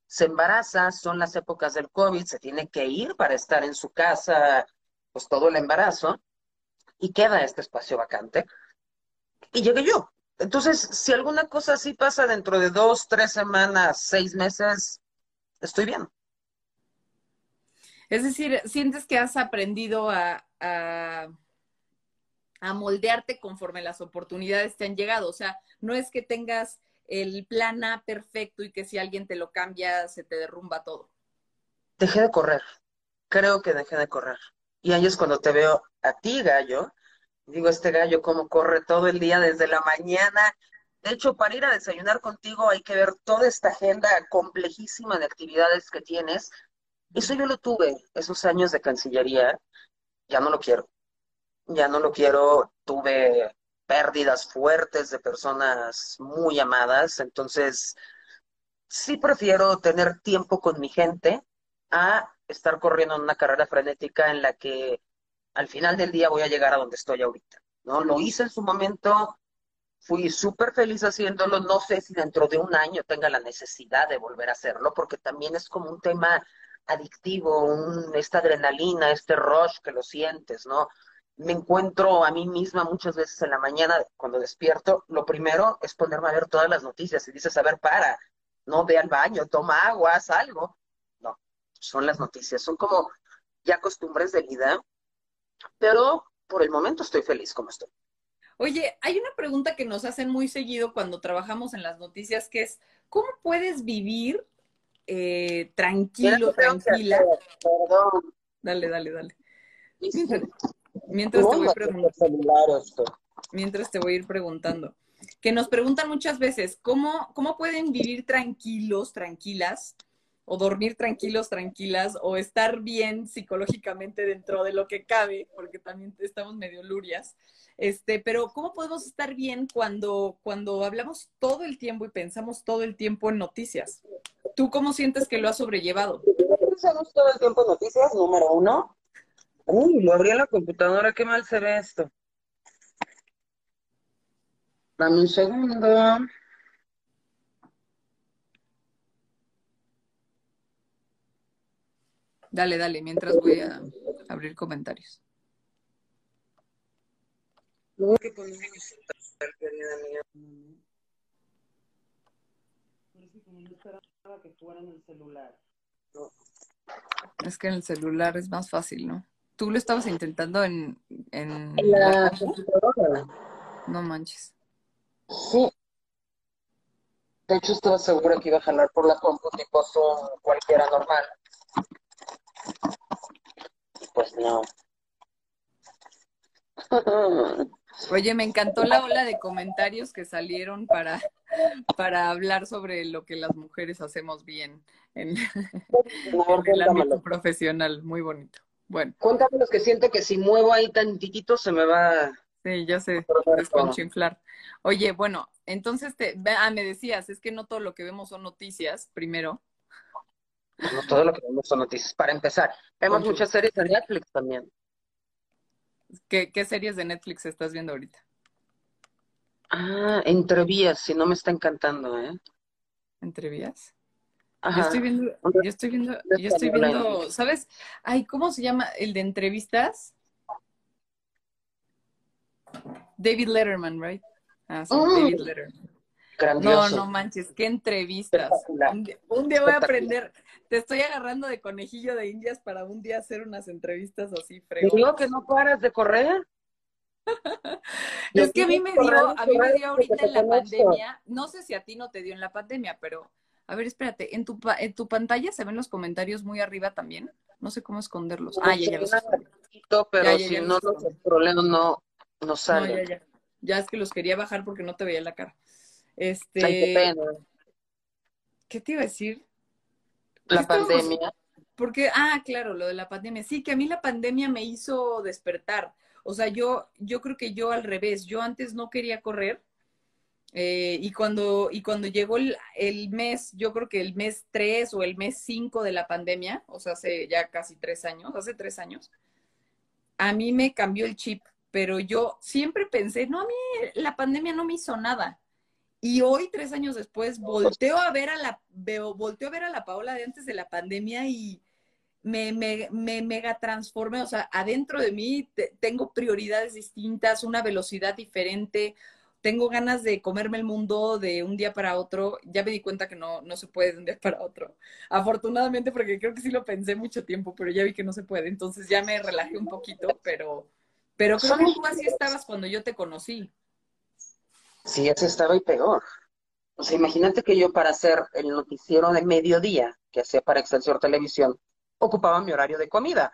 se embaraza, son las épocas del COVID, se tiene que ir para estar en su casa, pues todo el embarazo, y queda este espacio vacante. Y llegué yo. Entonces, si alguna cosa así pasa dentro de dos, tres semanas, seis meses, estoy bien. Es decir, sientes que has aprendido a, moldearte conforme las oportunidades te han llegado. O sea, no es que tengas el plan A perfecto y que si alguien te lo cambia se te derrumba todo. Dejé de correr. Creo que dejé de correr. Y ahí es cuando te veo a ti, gallo. Digo, este gallo cómo corre todo el día desde la mañana. De hecho, para ir a desayunar contigo hay que ver toda esta agenda complejísima de actividades que tienes eso yo lo tuve, esos años de Cancillería, ya no lo quiero. Ya no lo quiero, tuve pérdidas fuertes de personas muy amadas, entonces sí prefiero tener tiempo con mi gente a estar corriendo en una carrera frenética en la que al final del día voy a llegar a donde estoy ahorita. ¿no? Lo hice en su momento, fui súper feliz haciéndolo, no sé si dentro de un año tenga la necesidad de volver a hacerlo, porque también es como un tema adictivo, esta adrenalina, este rush que lo sientes, ¿no? Me encuentro a mí misma muchas veces en la mañana cuando despierto, lo primero es ponerme a ver todas las noticias y dices, a ver, para, no ve al baño, toma agua, haz algo. No, son las noticias, son como ya costumbres de vida, pero por el momento estoy feliz como estoy. Oye, hay una pregunta que nos hacen muy seguido cuando trabajamos en las noticias, que es, ¿cómo puedes vivir eh, tranquilo, tranquila. Dale, dale, dale. Mientras, te voy preguntando. Mientras te voy a ir preguntando. Que nos preguntan muchas veces, ¿cómo, ¿cómo pueden vivir tranquilos, tranquilas? O dormir tranquilos, tranquilas, o estar bien psicológicamente dentro de lo que cabe, porque también estamos medio lurias. Este, pero ¿cómo podemos estar bien cuando, cuando hablamos todo el tiempo y pensamos todo el tiempo en noticias? ¿Tú cómo sientes que lo has sobrellevado? Pensamos todo el tiempo en noticias, número uno. Uy, lo abrí en la computadora, qué mal se ve esto. Dame un segundo. Dale, dale, mientras voy a abrir comentarios. ¿Qué podemos hacer, querida mía? Parece como no esperaba que fuera en el celular. No. Es que en el celular es más fácil, ¿no? Tú lo estabas intentando en, en En la computadora. No manches. Sí. De hecho, estaba segura que iba a jalar por la compu tipo Zoom cualquiera normal. Pues no. Oye, me encantó la ola de comentarios que salieron para, para hablar sobre lo que las mujeres hacemos bien en, el ámbito profesional. Muy bonito. Bueno, Cuéntame los que siento que si muevo ahí tantitito se me va sí, ya sé, desconchinflar. Oye, bueno, entonces te, ah, me decías, es que no todo lo que vemos son noticias, primero. No todo lo que vemos son noticias. Para empezar, vemos muchas series en Netflix también. ¿Qué, qué series de Netflix estás viendo ahorita? Ah, entrevías, si no me está encantando, ¿eh? ¿Entrevías? Yo Ajá. estoy viendo, yo estoy viendo, yo estoy viendo, ¿sabes? Ay, ¿cómo se llama el de entrevistas? David Letterman, right? Ah, sí, Mm. David Letterman. No, Grandioso. no manches, qué entrevistas. Un día, un día voy a aprender. Te estoy agarrando de conejillo de indias para un día hacer unas entrevistas así Te digo fregonas. que no paras de correr. Es que a mí me dio, a mí me dio ahorita en la pandemia, no sé si a ti no te dio en la pandemia, pero a ver, espérate, en tu, en tu pantalla se ven los comentarios muy arriba también. No sé cómo esconderlos. Ah, ya, ya los pero si no los problemas no, no No, salen. ya, ya. Ya es que los quería bajar porque no te veía la cara. Ay, qué Este, pena. ¿qué te iba a decir? ¿Qué La estábamos- pandemia. Porque, ah, claro, lo de la pandemia. Sí, que a mí la pandemia me hizo despertar. O sea, yo, yo creo que yo al revés. Yo antes no quería correr. eh, y cuando, y cuando llegó el, el mes, yo creo que el mes 3 o el mes 5 de la pandemia, o sea, hace ya casi tres años, hace tres años, a mí me cambió el chip. Pero yo siempre pensé, no, a mí la pandemia no me hizo nada. Y hoy, tres años después, volteo a ver a la, veo, volteo a ver a la Paola de antes de la pandemia y me, me, me mega transformé. O sea, adentro de mí te- tengo prioridades distintas, una velocidad diferente, tengo ganas de comerme el mundo de un día para otro. Ya me di cuenta que no, no se puede de un día para otro. Afortunadamente, porque creo que sí lo pensé mucho tiempo, pero ya vi que no se puede. Entonces ya me relajé un poquito, pero, pero creo que tú así estabas cuando yo te conocí. Sí, ese estaba y peor. O sea, imagínate que yo para hacer el noticiero de mediodía que hacía para Excelsior Televisión, ocupaba mi horario de comida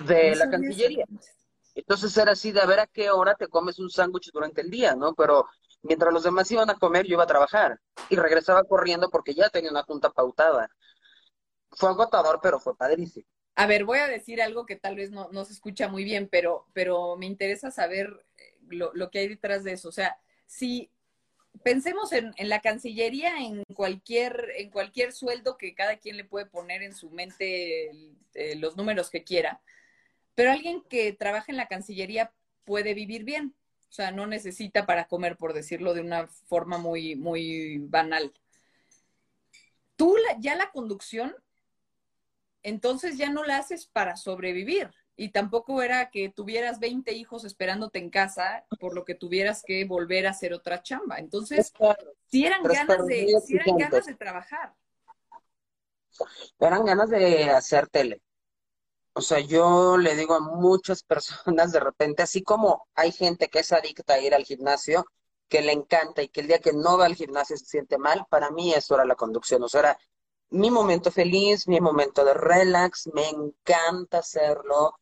de No la Cancillería. eso. Entonces era así de a ver a qué hora te comes un sándwich durante el día, ¿no? Pero mientras los demás iban a comer, yo iba a trabajar y regresaba corriendo porque ya tenía una junta pautada. Fue agotador, pero fue padrísimo. A ver, voy a decir algo que tal vez no, no se escucha muy bien, pero, pero me interesa saber lo, que hay detrás de eso. O sea, si pensemos en, la Cancillería, en cualquier, en cualquier sueldo que cada quien le puede poner en su mente eh, los números que quiera, pero alguien que trabaja en la Cancillería puede vivir bien. O sea, no necesita para comer, por decirlo de una forma muy, muy banal. Tú ya la conducción entonces ya no la haces para sobrevivir. Y tampoco era que tuvieras 20 hijos esperándote en casa, por lo que tuvieras que volver a hacer otra chamba. Entonces, si eran ganas de, sí eran ganas de trabajar. Eran ganas de hacer tele. O sea, yo le digo a muchas personas de repente, así como hay gente que es adicta a ir al gimnasio, que le encanta y que el día que no va al gimnasio se siente mal, para mí eso era la conducción. O sea, era mi momento feliz, mi momento de relax, me encanta hacerlo.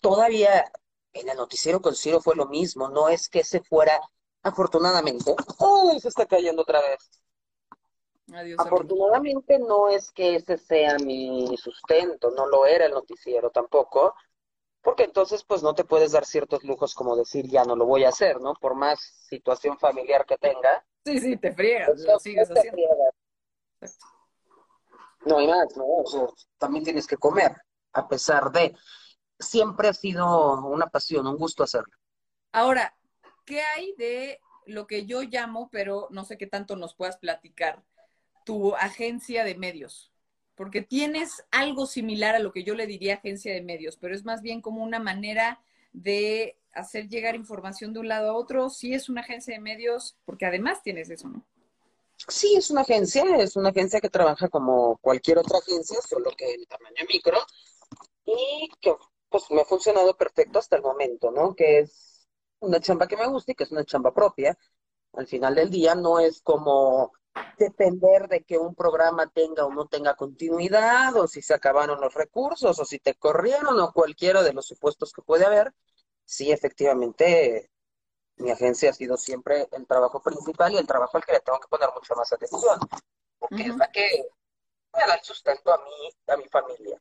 Todavía en el noticiero con Ciro fue lo mismo, no es que se fuera, afortunadamente. ¡Uy! Se está cayendo otra vez. Adiós. amigo. Afortunadamente no es que ese sea mi sustento, no lo era el noticiero tampoco, porque entonces pues no te puedes dar ciertos lujos como decir ya no lo voy a hacer, ¿no? Por más situación familiar que tenga. Sí, sí, te friegas, lo sigues haciendo. friegas. Exacto. No hay más, ¿no? O también tienes que comer, a pesar de... Siempre ha sido una pasión, un gusto hacerlo. Ahora, ¿qué hay de lo que yo llamo, pero no sé qué tanto nos puedas platicar, tu agencia de medios. Porque tienes algo similar a lo que yo le diría agencia de medios, pero es más bien como una manera de hacer llegar información de un lado a otro. Sí es una agencia de medios, porque además tienes eso, ¿no? Sí, es una agencia, es una agencia que trabaja como cualquier otra agencia, solo que en tamaño micro, y que pues me ha funcionado perfecto hasta el momento, ¿no? Que es una chamba que me gusta y que es una chamba propia. Al final del día no es como depender de que un programa tenga o no tenga continuidad, o si se acabaron los recursos, o si te corrieron, o cualquiera de los supuestos que puede haber. Sí, efectivamente, mi agencia ha sido siempre el trabajo principal y el trabajo al que le tengo que poner mucha más atención, porque es la que me da el sustento a mí, a mi familia.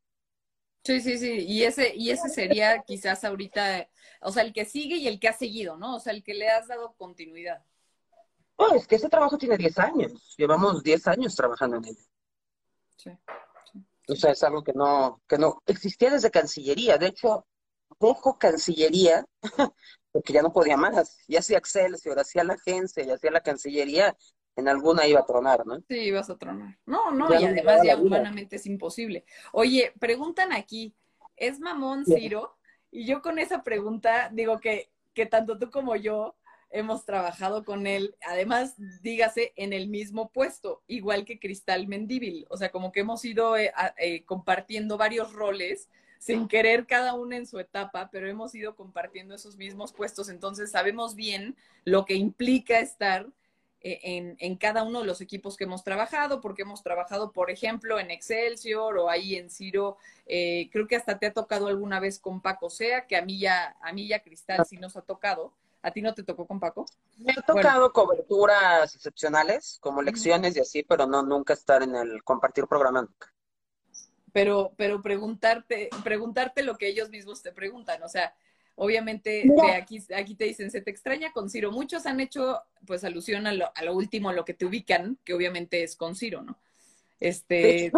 Sí, sí, sí, y ese, y ese sería quizás ahorita, o sea, el que sigue y el que ha seguido, ¿no? O sea, el que le has dado continuidad. No, es que ese trabajo tiene 10 años, llevamos 10 años trabajando en él. Sí, sí. O sea, es algo que no, que no existía desde Cancillería, de hecho, dejo Cancillería porque ya no podía más. Ya hacía Excelsior, hacía la agencia, ya hacía la Cancillería, en alguna iba a tronar, ¿no? Sí, ibas a tronar. No, no, y además ya humanamente es imposible. Oye, preguntan aquí, ¿es mamón Ciro? Y yo con esa pregunta digo que, que tanto tú como yo hemos trabajado con él, además, dígase, en el mismo puesto, igual que Cristal Mendíbil. O sea, como que hemos ido eh, eh, compartiendo varios roles sin querer cada una en su etapa, pero hemos ido compartiendo esos mismos puestos, entonces sabemos bien lo que implica estar eh, en, en, cada uno de los equipos que hemos trabajado, porque hemos trabajado, por ejemplo, en Excelsior o ahí en Ciro, eh, creo que hasta te ha tocado alguna vez con Paco Sea, que a mí ya, a mí ya Cristal sí nos ha tocado. ¿A ti no te tocó con Paco? Me ha tocado coberturas excepcionales, como lecciones y así, pero no nunca estar en el compartir programa pero, pero preguntarte, preguntarte lo que ellos mismos te preguntan, o sea, obviamente de aquí, aquí te dicen, se te extraña con Ciro. Muchos han hecho pues alusión a lo, a lo último, a lo que te ubican, que obviamente es con Ciro, ¿no? Este,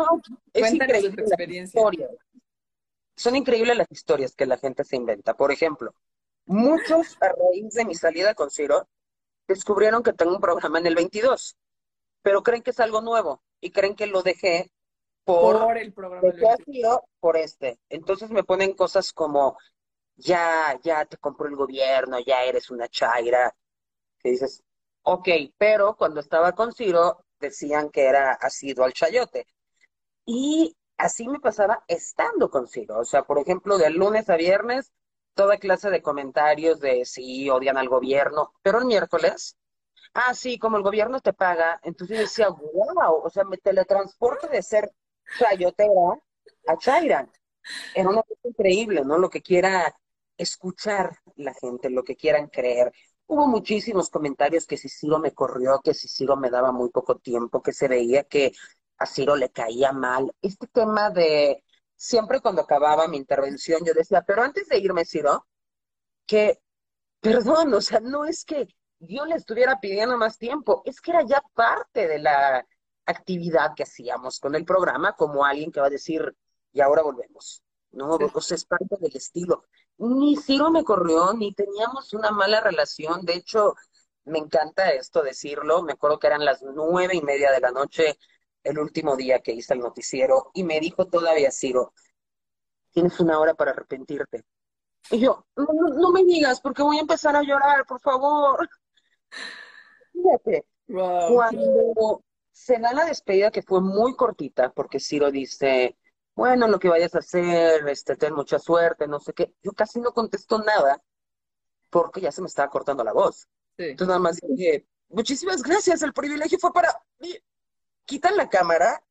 cuéntanos tu experiencia. Son increíbles las historias que la gente se inventa. Por ejemplo, muchos a raíz de mi salida con Ciro descubrieron que tengo un programa en el 22, pero creen que es algo nuevo y creen que lo dejé por, el programa. por este. Entonces me ponen cosas como, ya, ya te compró el gobierno, ya eres una chaira. Que dices, ok, pero cuando estaba con Ciro decían que era asido al chayote. Y así me pasaba estando con Ciro. O sea, por ejemplo, de lunes a viernes, toda clase de comentarios de si odian al gobierno, pero el miércoles, ah, sí, como el gobierno te paga, entonces decía, wow, o sea, me teletransporto de ser chayotera a chaira. Era una cosa increíble, ¿no? Lo que quiera escuchar la gente, lo que quieran creer. Hubo muchísimos comentarios que si Ciro me corrió, que si Ciro me daba muy poco tiempo, que se veía que a Ciro le caía mal. Este tema de siempre cuando acababa mi intervención yo decía, pero antes de irme, Ciro, que, perdón, o sea, no es que yo le estuviera pidiendo más tiempo, es que era ya parte de la actividad que hacíamos con el programa, como alguien que va a decir, y ahora volvemos. No, sí. es parte del estilo. Ni Ciro me corrió, ni teníamos una mala relación. De hecho, me encanta esto decirlo. Me acuerdo que eran las nueve y media de la noche el último día que hice el noticiero y me dijo todavía Ciro, tienes una hora para arrepentirte. Y yo, no, no me digas porque voy a empezar a llorar, por favor. Fíjate, cuando se da la despedida que fue muy cortita, porque Ciro dice, bueno, lo que vayas a hacer, este, ten mucha suerte, no sé qué. Yo casi no contesto nada porque ya se me estaba cortando la voz. Entonces nada más dije, muchísimas gracias, el privilegio fue para... Quitan la cámara,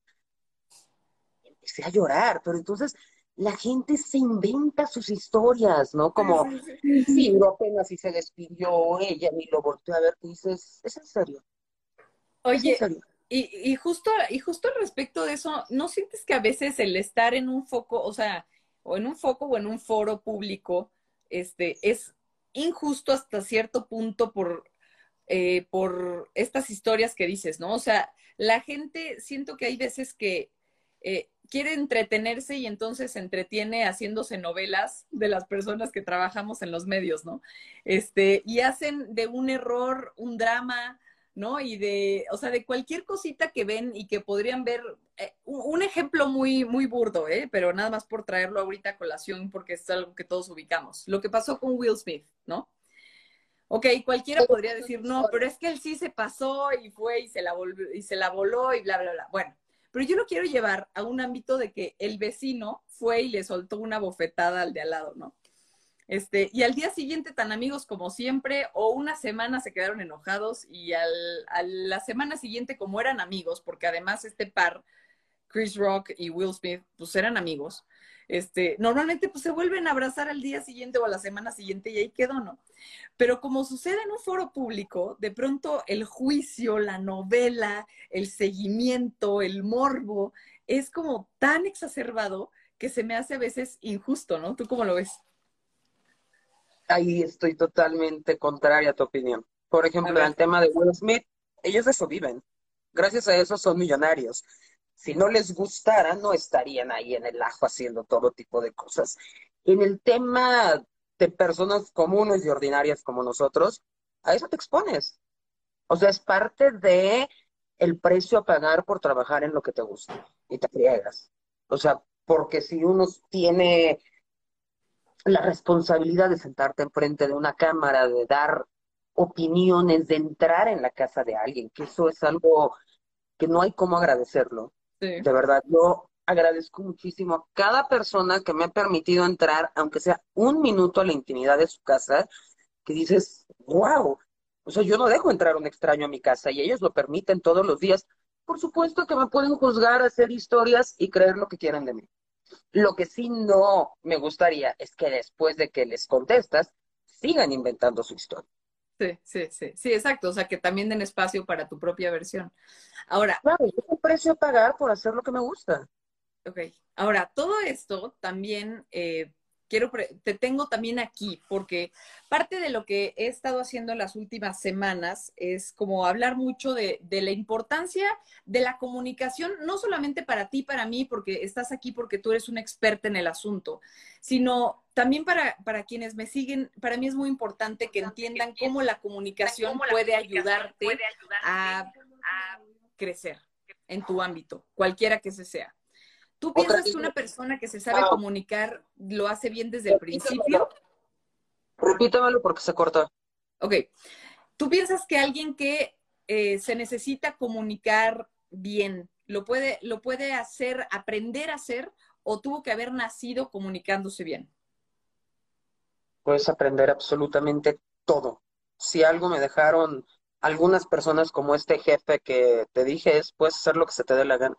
empecé a llorar, pero entonces la gente se inventa sus historias, ¿no? Como, Ciro apenas si se despidió, ella ni lo volteó a ver, y dices, ¿es en serio? Oye, y, justo, y justo respecto de eso, ¿no sientes que a veces el estar en un foco, o sea, o en un foco o en un foro público, este, es injusto hasta cierto punto por, eh, por estas historias que dices, ¿no? O sea, la gente, siento que hay veces que eh, quiere entretenerse y entonces se entretiene haciéndose novelas de las personas que trabajamos en los medios, ¿no? Este, y hacen de un error un drama, ¿no? Y de, o sea, de cualquier cosita que ven y que podrían ver, eh, un ejemplo muy, muy burdo, ¿eh? Pero nada más por traerlo ahorita a colación porque es algo que todos ubicamos. Lo que pasó con Will Smith, ¿no? Ok, cualquiera podría decir, no, pero es que él sí se pasó y fue y se la, volvió, y se la voló y bla, bla, bla. Bueno, pero yo lo quiero llevar a un ámbito de que el vecino fue y le soltó una bofetada al de al lado, ¿no? Este, y al día siguiente tan amigos como siempre, o una semana se quedaron enojados y al, a la semana siguiente como eran amigos, porque además este par, Chris Rock y Will Smith, pues eran amigos, este, normalmente pues se vuelven a abrazar al día siguiente o a la semana siguiente y ahí quedó, ¿no? Pero como sucede en un foro público, de pronto el juicio, la novela, el seguimiento, el morbo, es como tan exacerbado que se me hace a veces injusto, ¿no? ¿Tú cómo lo ves? Ahí estoy totalmente contraria a tu opinión. Por ejemplo, en el tema de Will Smith, ellos de eso viven. Gracias a eso son millonarios. Si no les gustara, no estarían ahí en el ajo haciendo todo tipo de cosas. En el tema de personas comunes y ordinarias como nosotros, a eso te expones. O sea, es parte de el precio a pagar por trabajar en lo que te gusta y te friegas. O sea, porque si uno tiene la responsabilidad de sentarte enfrente de una cámara, de dar opiniones, de entrar en la casa de alguien, que eso es algo que no hay cómo agradecerlo. De verdad, yo agradezco muchísimo a cada persona que me ha permitido entrar, aunque sea un minuto a la intimidad de su casa, que dices, wow, o sea, yo no dejo entrar un extraño a mi casa y ellos lo permiten todos los días. Por supuesto que me pueden juzgar, hacer historias y creer lo que quieran de mí. Lo que sí no me gustaría es que después de que les contestas, sigan inventando su historia. Sí, sí, sí, sí, exacto. O sea, que también den espacio para tu propia versión. Ahora. Claro, es un precio a pagar por hacer lo que me gusta. Ok. Ahora, todo esto también eh, quiero, te tengo también aquí, porque parte de lo que he estado haciendo en las últimas semanas es como hablar mucho de, de, la importancia de la comunicación, no solamente para ti, para mí, porque estás aquí porque tú eres una experta en el asunto, sino también para, para quienes me siguen, para mí es muy importante que entiendan cómo la comunicación puede ayudarte a crecer en tu ámbito, cualquiera que ese sea. ¿Tú piensas que una persona que se sabe comunicar lo hace bien desde el principio? Repítamelo porque se corta. Ok. ¿Tú piensas que alguien que eh, se necesita comunicar bien, lo puede, lo puede hacer, aprender a hacer, o tuvo que haber nacido comunicándose bien? Puedes aprender absolutamente todo. Si algo me dejaron algunas personas como este jefe que te dije es, puedes hacer lo que se te dé la gana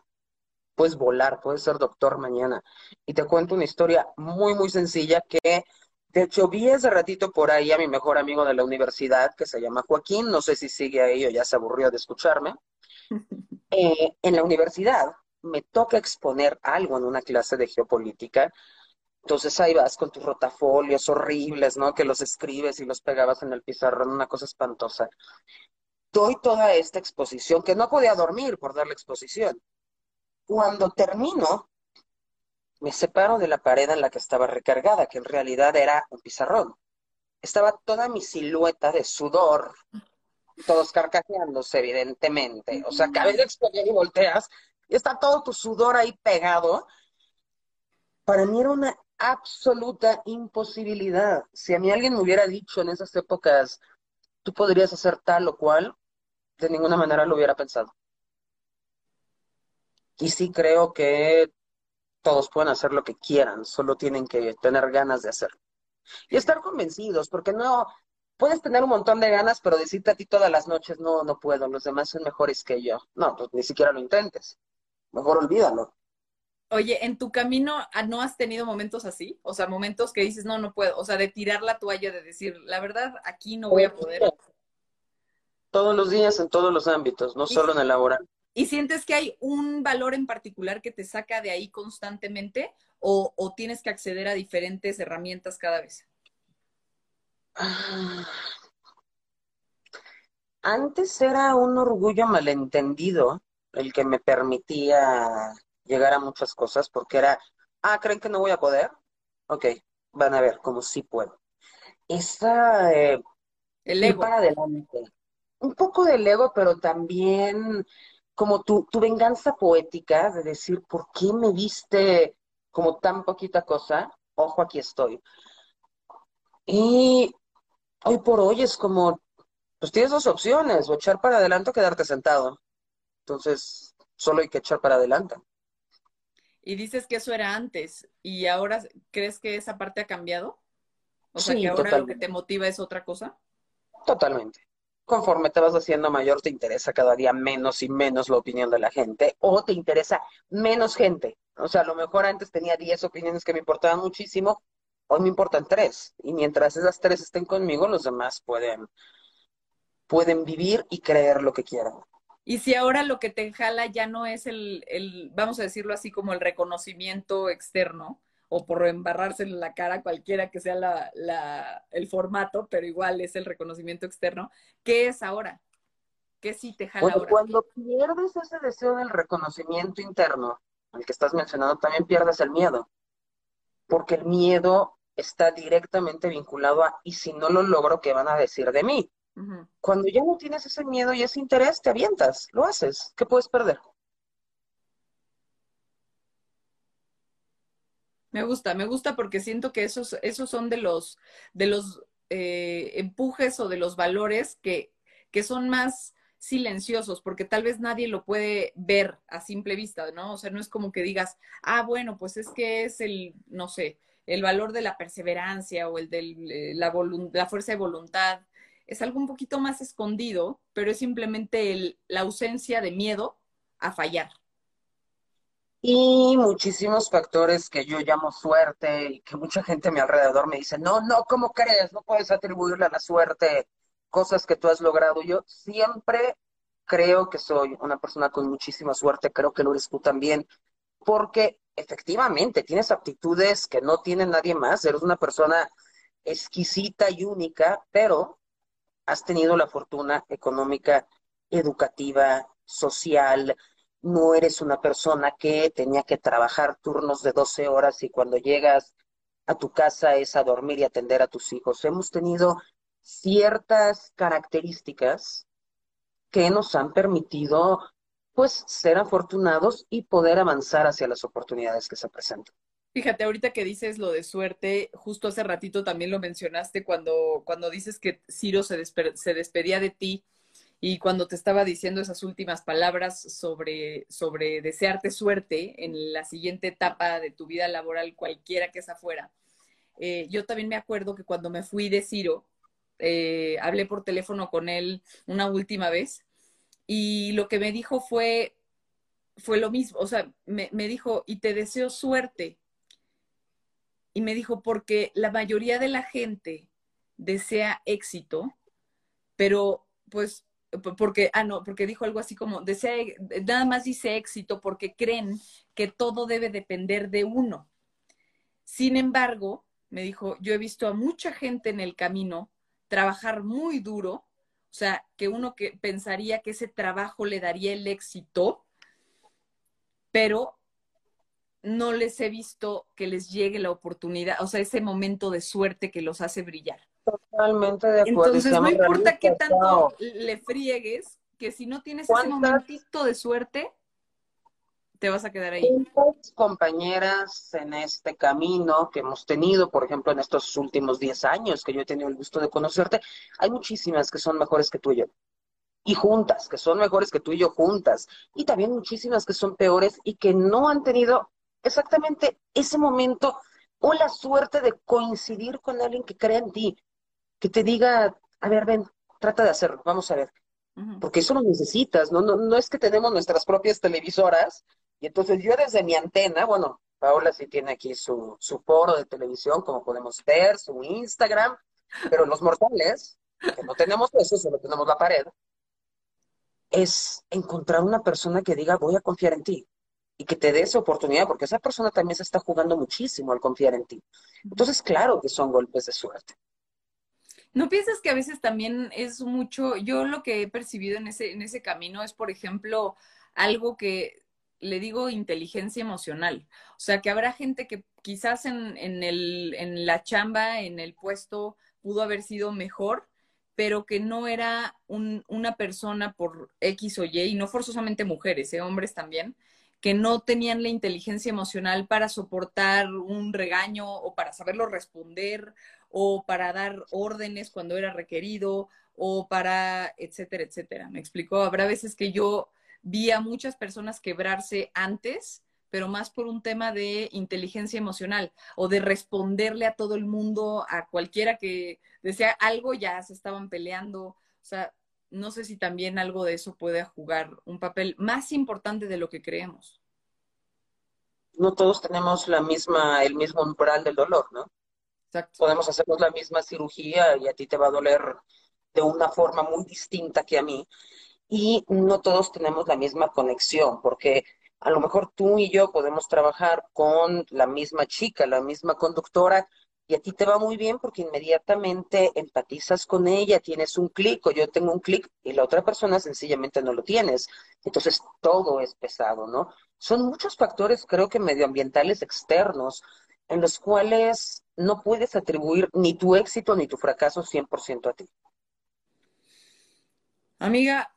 puedes volar, puedes ser doctor mañana. Y te cuento una historia muy, muy sencilla que, de hecho, vi hace ratito por ahí a mi mejor amigo de la universidad, que se llama Joaquín, no sé si sigue ahí o ya se aburrió de escucharme. Eh, en la universidad me toca exponer algo en una clase de geopolítica. Entonces ahí vas con tus rotafolios horribles, ¿no? Que los escribes y los pegabas en el pizarrón, una cosa espantosa. Doy toda esta exposición, que no podía dormir por dar la exposición. Cuando termino, me separo de la pared en la que estaba recargada, que en realidad era un pizarrón. Estaba toda mi silueta de sudor, todos carcajeándose, evidentemente. O sea, cada vez que y volteas, y está todo tu sudor ahí pegado. Para mí era una absoluta imposibilidad. Si a mí alguien me hubiera dicho en esas épocas, tú podrías hacer tal o cual, de ninguna manera lo hubiera pensado. Y sí creo que todos pueden hacer lo que quieran, solo tienen que tener ganas de hacerlo. Y estar convencidos, porque no, puedes tener un montón de ganas, pero decirte a ti todas las noches, no, no puedo, los demás son mejores que yo. No, pues ni siquiera lo intentes. Mejor olvídalo. Oye, ¿en tu camino ah, no has tenido momentos así? O sea, momentos que dices, no, no puedo. O sea, de tirar la toalla, de decir, la verdad, aquí no voy a poder. Todos los días, en todos los ámbitos, no solo en el laboral. ¿Y sientes que hay un valor en particular que te saca de ahí constantemente o, tienes que acceder a diferentes herramientas cada vez? Ah. Antes era un orgullo malentendido el que me permitía llegar a muchas cosas porque era, ah, ¿creen que no voy a poder? Ok, van a ver como sí puedo. Esa, eh, el ego. para adelante. Un poco del ego, pero también como tu, tu venganza poética de decir, ¿por qué me viste como tan poquita cosa? Ojo, aquí estoy. Y hoy por hoy es como, pues tienes dos opciones, o echar para adelante o quedarte sentado. Entonces, solo hay que echar para adelante. Y dices que eso era antes, ¿y ahora crees que esa parte ha cambiado? O sea, Sí, que ahora lo que te motiva es otra cosa. Totalmente. Conforme te vas haciendo mayor, te interesa cada día menos y menos la opinión de la gente o te interesa menos gente. O sea, a lo mejor antes tenía 10 opiniones que me importaban muchísimo, hoy me importan tres. Y mientras esas tres estén conmigo, los demás pueden, pueden vivir y creer lo que quieran. Y si ahora lo que te jala ya no es el, el, vamos a decirlo así, como el reconocimiento externo, o por embarrarse en la cara cualquiera que sea la, la, el formato, pero igual es el reconocimiento externo, ¿qué es ahora? ¿Qué sí te jala Bueno, ahora? cuando pierdes ese deseo del reconocimiento interno, al que estás mencionando, también pierdes el miedo, porque el miedo está directamente vinculado a, y si no lo logro, ¿qué van a decir de mí? Cuando ya no tienes ese miedo y ese interés, te avientas, lo haces. ¿Qué puedes perder? Me gusta, me gusta porque siento que esos, esos son de los, de los eh, empujes o de los valores que, que son más silenciosos, porque tal vez nadie lo puede ver a simple vista, ¿no? O sea, no es como que digas, ah, bueno, pues es que es el, no sé, el valor de la perseverancia o el de la, volun- la fuerza de voluntad. Es algo un poquito más escondido, pero es simplemente el- la ausencia de miedo a fallar. Y muchísimos factores que yo llamo suerte y que mucha gente a mi alrededor me dice, no, no, ¿cómo crees? No puedes atribuirle a la suerte cosas que tú has logrado. Yo siempre creo que soy una persona con muchísima suerte, creo que lo eres tú también, porque efectivamente tienes aptitudes que no tiene nadie más, eres una persona exquisita y única, pero has tenido la fortuna económica, educativa, social, no eres una persona que tenía que trabajar turnos de 12 horas y cuando llegas a tu casa es a dormir y atender a tus hijos. Hemos tenido ciertas características que nos han permitido pues ser afortunados y poder avanzar hacia las oportunidades que se presentan. Fíjate, ahorita que dices lo de suerte, justo hace ratito también lo mencionaste cuando, cuando dices que Ciro se, se despedía de ti y cuando te estaba diciendo esas últimas palabras sobre, sobre desearte suerte en la siguiente etapa de tu vida laboral, cualquiera que esa fuera. Eh, yo también me acuerdo que cuando me fui de Ciro, eh, hablé por teléfono con él una última vez y lo que me dijo fue, fue lo mismo, o sea, me, me dijo, y te deseo suerte y me dijo, porque la mayoría de la gente desea éxito, pero pues, porque, ah, no, porque dijo algo así como, desea, nada más dice éxito porque creen que todo debe depender de uno. Sin embargo, me dijo, yo he visto a mucha gente en el camino trabajar muy duro, o sea, que uno que pensaría que ese trabajo le daría el éxito, pero no les he visto que les llegue la oportunidad, o sea, ese momento de suerte que los hace brillar. Totalmente de acuerdo. Entonces, no importa qué tanto le friegues, que si no tienes ese ¿Cuántas momentito de suerte, te vas a quedar ahí. ¿Cuántas compañeras en este camino que hemos tenido, por ejemplo, en estos últimos 10 años que yo he tenido el gusto de conocerte, hay muchísimas que son mejores que tú y yo. Y juntas, que son mejores que tú y yo juntas. Y también muchísimas que son peores y que no han tenido exactamente ese momento o la suerte de coincidir con alguien que crea en ti, que te diga, a ver, ven, trata de hacerlo, vamos a ver porque eso lo necesitas, ¿no? No, no es que tenemos nuestras propias televisoras y entonces yo desde mi antena, bueno, Paola sí tiene aquí su, su foro de televisión, como podemos ver, su Instagram, pero los mortales, que no tenemos eso, solo tenemos la pared, es encontrar una persona que diga, voy a confiar en ti y que te dé esa oportunidad, porque esa persona también se está jugando muchísimo al confiar en ti. Entonces, claro que son golpes de suerte. ¿No piensas que a veces también es mucho, yo lo que he percibido en ese, en ese camino es, por ejemplo, algo que le digo inteligencia emocional. O sea, que habrá gente que quizás en, en, el, en la chamba, en el puesto, pudo haber sido mejor, pero que no era un, una persona por X o Y, y no forzosamente mujeres, ¿eh? hombres también, que no tenían la inteligencia emocional para soportar un regaño o para saberlo responder o para dar órdenes cuando era requerido o para, etcétera, etcétera. ¿Me explicó? Habrá veces que yo vi a muchas personas quebrarse antes, pero más por un tema de inteligencia emocional o de responderle a todo el mundo, a cualquiera que decía algo, ya se estaban peleando. O sea, no sé si también algo de eso puede jugar un papel más importante de lo que creemos. No todos tenemos la misma, el mismo umbral del dolor, ¿no? Podemos hacernos la misma cirugía y a ti te va a doler de una forma muy distinta que a mí. Y no todos tenemos la misma conexión, porque a lo mejor tú y yo podemos trabajar con la misma chica, la misma conductora, y a ti te va muy bien porque inmediatamente empatizas con ella, tienes un clic o yo tengo un clic y la otra persona sencillamente no lo tienes. Entonces todo es pesado, ¿no? Son muchos factores, creo que medioambientales externos, en los cuales no puedes atribuir ni tu éxito ni tu fracaso 100% a ti. Amiga,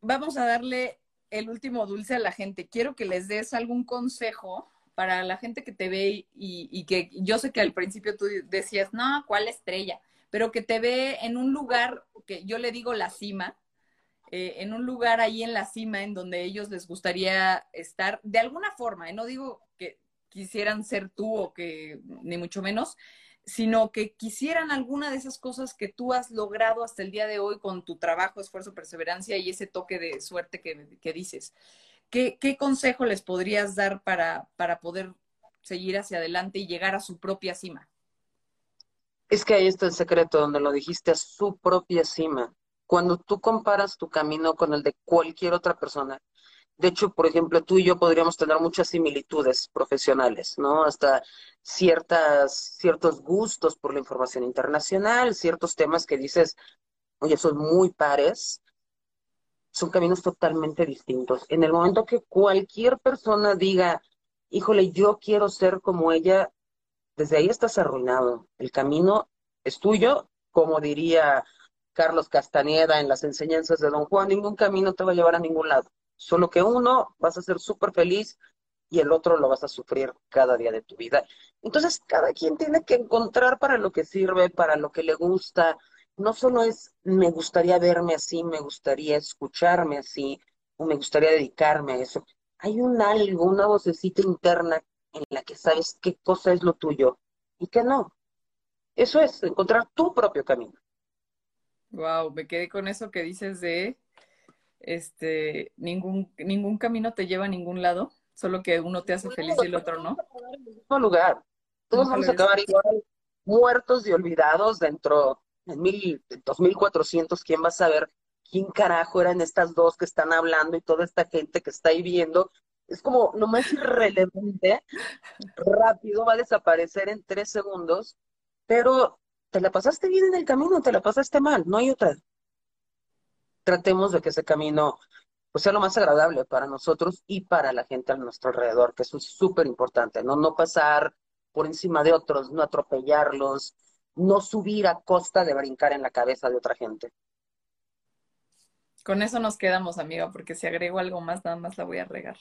vamos a darle el último dulce a la gente. Quiero que les des algún consejo para la gente que te ve y, que yo sé que al principio tú decías, no, ¿cuál estrella? Pero que te ve en un lugar que yo le digo la cima, eh, en un lugar ahí en la cima en donde ellos les gustaría estar, de alguna forma, y no digo que quisieran ser tú o que, ni mucho menos, sino que quisieran alguna de esas cosas que tú has logrado hasta el día de hoy con tu trabajo, esfuerzo, perseverancia y ese toque de suerte que, que dices. ¿Qué, consejo les podrías dar para, para poder seguir hacia adelante y llegar a su propia cima? Es que ahí está el secreto, donde lo dijiste, a su propia cima. Cuando tú comparas tu camino con el de cualquier otra persona, de hecho, por ejemplo, tú y yo podríamos tener muchas similitudes profesionales, ¿no? Hasta ciertas, ciertos gustos por la información internacional, ciertos temas que dices, oye, son muy pares, son caminos totalmente distintos. En el momento que cualquier persona diga, híjole, yo quiero ser como ella, desde ahí estás arruinado. El camino es tuyo, como diría Carlos Castañeda en las enseñanzas de Don Juan, ningún camino te va a llevar a ningún lado. Solo que uno vas a ser súper feliz y el otro lo vas a sufrir cada día de tu vida. Entonces, cada quien tiene que encontrar para lo que sirve, para lo que le gusta, no solo es me gustaría verme así, me gustaría escucharme así, o me gustaría dedicarme a eso. Hay un algo, una vocecita interna en la que sabes qué cosa es lo tuyo y qué no. Eso es encontrar tu propio camino. Wow, me quedé con eso que dices de este ningún ningún camino te lleva a ningún lado, solo que uno te hace feliz y el otro no. En el mismo lugar. Todos vamos a acabar igual, muertos y olvidados dentro en mil, 2400, ¿quién va a saber quién carajo eran estas dos que están hablando y toda esta gente que está ahí viendo? Es como lo más irrelevante, rápido, va a desaparecer en tres segundos, pero te la pasaste bien en el camino, te la pasaste mal, no hay otra. Tratemos de que ese camino pues, sea lo más agradable para nosotros y para la gente a nuestro alrededor, que eso es súper importante, ¿no? No pasar por encima de otros, no atropellarlos, no subir a costa de brincar en la cabeza de otra gente. Con eso nos quedamos, amiga, porque si agrego algo más, nada más la voy a regar.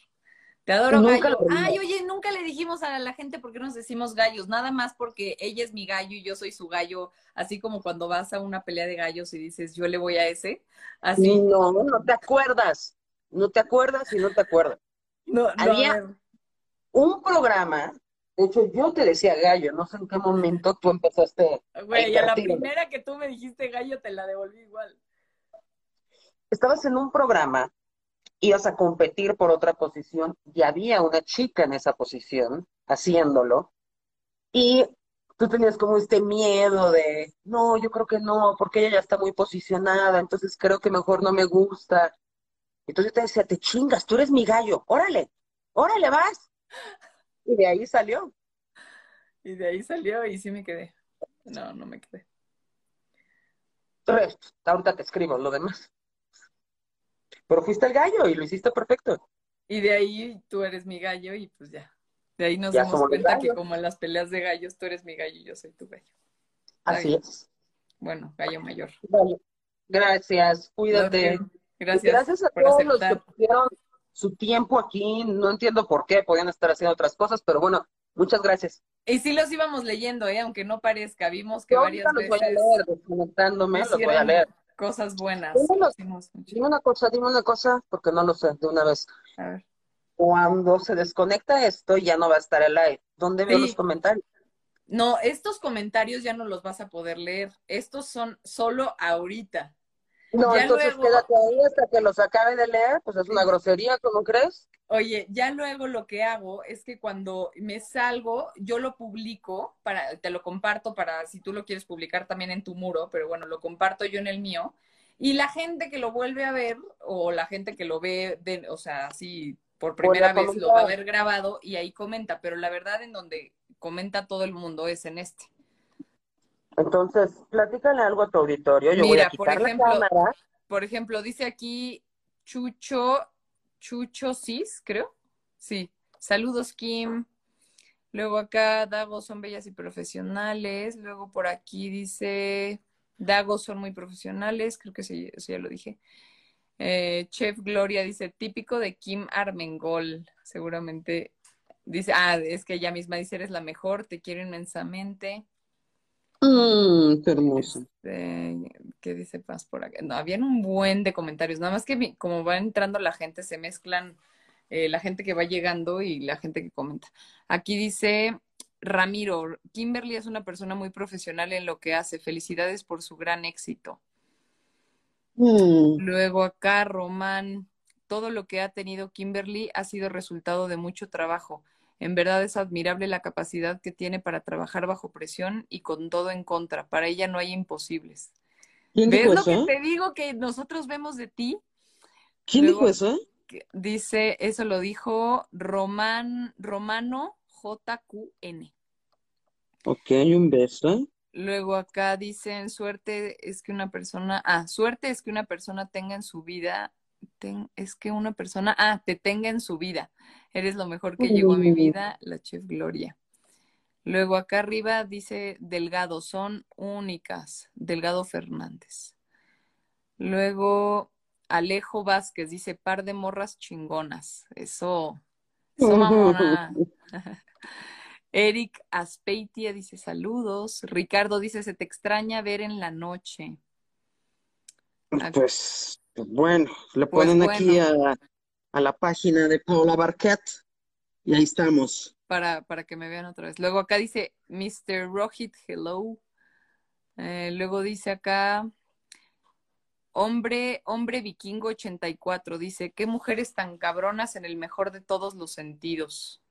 Te adoro, gallo. Ay, oye, nunca le dijimos a la gente por qué nos decimos gallos, nada más porque ella es mi gallo y yo soy su gallo, así como cuando vas a una pelea de gallos y dices, yo le voy a ese. Así. No, no te acuerdas, no te acuerdas y no te acuerdas. No, Había un programa de hecho, yo te decía gallo, no sé en qué momento tú empezaste. Güey, a, a la primera que tú me dijiste gallo, te la devolví igual. Estabas en un programa, ibas a competir por otra posición y había una chica en esa posición haciéndolo. Y tú tenías como este miedo de, no, yo creo que no, porque ella ya está muy posicionada, entonces creo que mejor no me gusta. Entonces yo te decía, te chingas, tú eres mi gallo, órale, órale, vas. Y de ahí salió. Y de ahí salió y sí me quedé. No, no me quedé. Entonces, ahorita te escribo lo demás. Pero fuiste el gallo y lo hiciste perfecto. Y de ahí tú eres mi gallo y pues ya. De ahí nos Ya los cuenta que como en las peleas de gallos, tú eres mi gallo y yo soy tu gallo. Así es. Bueno, gallo mayor. Vale. Gracias, cuídate. Gracias, gracias a por todos los que pusieron su tiempo aquí. No entiendo por qué, podían estar haciendo otras cosas, pero bueno, muchas gracias. Y sí los íbamos leyendo, ¿eh? aunque no parezca. Vimos que Yo varias los voy a veces leer, desconectándome, los voy a leer. Cosas buenas. Dime una cosa, dime una cosa, porque no lo sé de una vez. A ver. Cuando se desconecta esto, ya no va a estar el live. ¿Dónde veo Sí. los comentarios? No, estos comentarios ya no los vas a poder leer. Estos son solo ahorita. No, Ya entonces luego- quédate ahí hasta que los acabe de leer, pues es una grosería, ¿cómo crees? Oye, ya luego lo que hago es que cuando me salgo, yo lo publico, para, te lo comparto para si tú lo quieres publicar también en tu muro, pero bueno, lo comparto yo en el mío. Y la gente que lo vuelve a ver, o la gente que lo ve, de, o sea, así por primera a vez lo va a ver grabado y ahí comenta, pero la verdad en donde comenta todo el mundo es en este. Entonces, platícale algo a tu auditorio. Yo voy Mira, a por quitar ejemplo, la cámara. Por ejemplo, dice aquí Chucho, Chucho Cis, creo. Sí. Saludos, Kim. Luego acá, Dago son bellas y profesionales. Luego por aquí dice, Dago son muy profesionales. Creo que sí, eso ya lo dije. Eh, Chef Gloria dice, típico de Kim Armengol. Seguramente dice, ah, es que ella misma dice, eres la mejor, te quiero inmensamente. Mmm, qué hermoso. Este, ¿qué dice Paz por acá? No, habían un buen de comentarios, nada más que mi- como va entrando la gente, se mezclan eh, la gente que va llegando y la gente que comenta. Aquí dice Ramiro, Kimberly es una persona muy profesional en lo que hace. Felicidades por su gran éxito. Mm, Luego acá Román, todo lo que ha tenido Kimberly ha sido resultado de mucho trabajo. En verdad es admirable la capacidad que tiene para trabajar bajo presión y con todo en contra. Para ella no hay imposibles. ¿Quién ¿Ves dijo lo eso? que te digo que nosotros vemos de ti? ¿Quién Luego- dijo eso? Dice, eso lo dijo Román, Romano JQN. Ok, un beso. Luego acá dicen, suerte es que una persona, ah, suerte es que una persona tenga en su vida, ten- es que una persona, ah, te tenga en su vida. Eres lo mejor que llegó a mi vida, la chef Gloria. Luego acá arriba dice Delgado, son únicas, Delgado Fernández. Luego Alejo Vázquez dice, par de morras chingonas. Eso, eso mamona. Eric Aspeitia dice saludos. Ricardo dice, se te extraña ver en la noche. Pues, bueno, le Pues ponen aquí a, a la página de Paula Barquet y ahí estamos. Para, para que me vean otra vez. Luego acá dice Mr. Rohit, hello. Eh, luego dice acá, hombre, hombre vikingo 84, dice, qué mujeres tan cabronas en el mejor de todos los sentidos.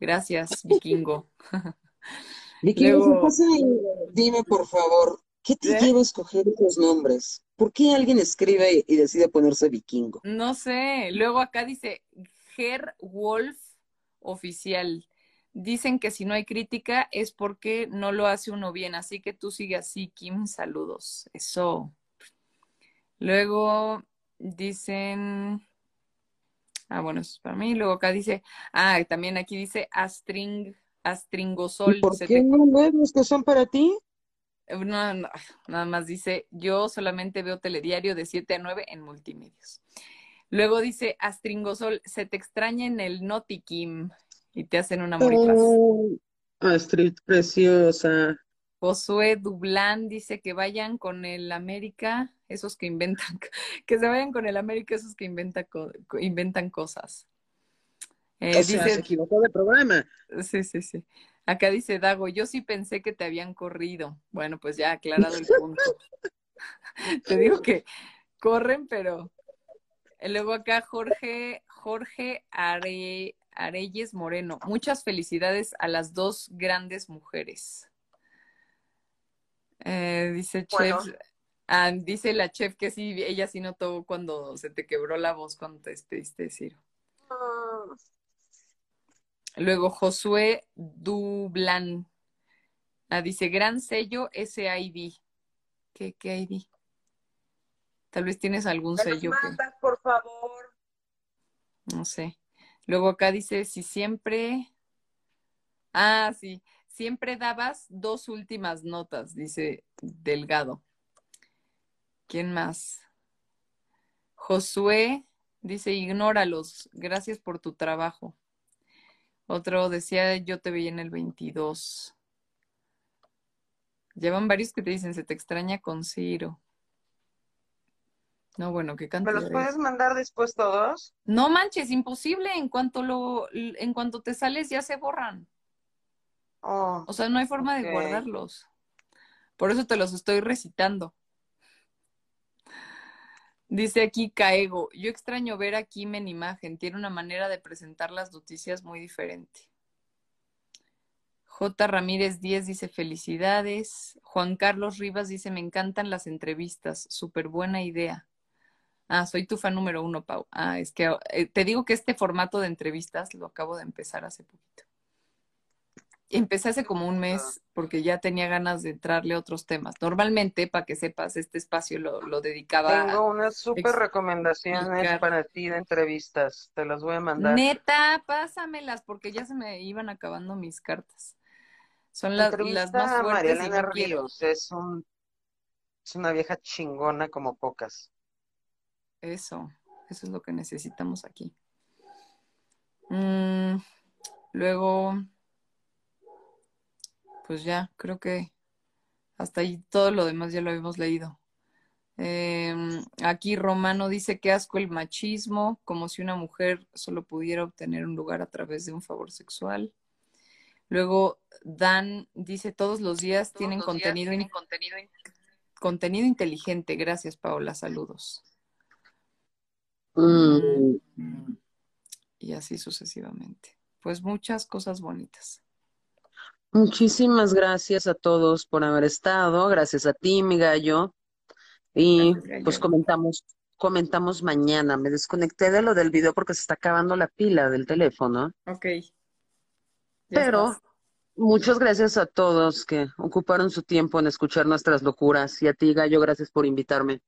Gracias, vikingo. Luego- ¿qué pasa? Dime, por favor, ¿qué te ¿Eh? lleva a escoger esos nombres? ¿Por qué alguien escribe y decide ponerse vikingo? No sé. Luego acá dice Ger Wolf oficial. Dicen que si no hay crítica es porque no lo hace uno bien. Así que tú sigue así, Kim. Saludos. Eso. Luego dicen. Ah, bueno, eso es para mí. Luego acá dice. Ah, también aquí dice Astring, Astringosol. ¿Y por qué te- no lees que son para ti? Eh, No, no, nada más dice, yo solamente veo telediario de 7 a 9 en multimedios. Luego dice, Astringosol, se te extraña en el Noti Kim y te hacen un amor y paz. Oh, Astrid, preciosa. Josué Dublán dice que vayan con el América, esos que inventan, que se vayan con el América, esos que inventan, co- inventan cosas. Eh, O sea, se equivocó de programa. sí, sí, sí. Acá dice Dago, yo sí pensé que te habían corrido. Bueno, pues ya aclarado el punto. Te digo que corren, pero eh, luego acá Jorge, Jorge Are- Areyes Moreno. Muchas felicidades a las dos grandes mujeres. Eh, dice Bueno. Chef, ah, dice la chef que sí, ella sí notó cuando se te quebró la voz cuando te despediste, Ciro. Luego Josué Dublán. Ah, dice, gran sello SID. ¿Qué, qué ID? Tal vez tienes algún ¿Me los sello que mandas, por favor? no sé. Luego acá dice, si siempre... Ah, sí, siempre dabas dos últimas notas, dice Delgado. ¿Quién más? Josué dice, ignóralos, gracias por tu trabajo. Otro decía, yo te veía en el 22. Llevan varios que te dicen, se te extraña con Ciro. No, bueno, qué cantidad. ¿Me los puedes mandar después todos? No manches, imposible. En cuanto lo, en cuanto te sales ya se borran. Oh, O sea, no hay forma de guardarlos. Por eso te los estoy recitando. Dice aquí Caego, yo extraño ver a Kim en imagen, tiene una manera de presentar las noticias muy diferente. J. Ramírez 10 dice felicidades. Juan Carlos Rivas dice me encantan las entrevistas, súper buena idea. Ah, soy tu fan número uno, Pau. Ah, es que eh, te digo que este formato de entrevistas lo acabo de empezar hace poquito. Empecé hace como un mes porque ya tenía ganas de entrarle a otros temas. Normalmente, para que sepas, este espacio lo, lo dedicaba Tengo unas súper recomendaciones para ti de entrevistas. Te las voy a mandar. Neta, pásamelas porque ya se me iban acabando mis cartas. Son las, las más fuertes María y Elena no quiero. Ríos. Es un, es una vieja chingona como pocas. Eso, eso es lo que necesitamos aquí. Mm, luego, pues ya, creo que hasta ahí todo lo demás ya lo habíamos leído. Eh, aquí Romano dice que asco el machismo, como si una mujer solo pudiera obtener un lugar a través de un favor sexual. Luego Dan dice todos los días tienen contenido, in- contenido inteligente. Gracias, Paola. Saludos. Mm, Y así sucesivamente. Pues muchas cosas bonitas. Muchísimas gracias a todos por haber estado. Gracias a ti, mi gallo. Y Gracias, gallo. pues comentamos, comentamos mañana. Me desconecté de lo del video porque se está acabando la pila del teléfono. Ok. Ya Pero estás. muchas gracias a todos que ocuparon su tiempo en escuchar nuestras locuras. Y a ti, gallo, gracias por invitarme.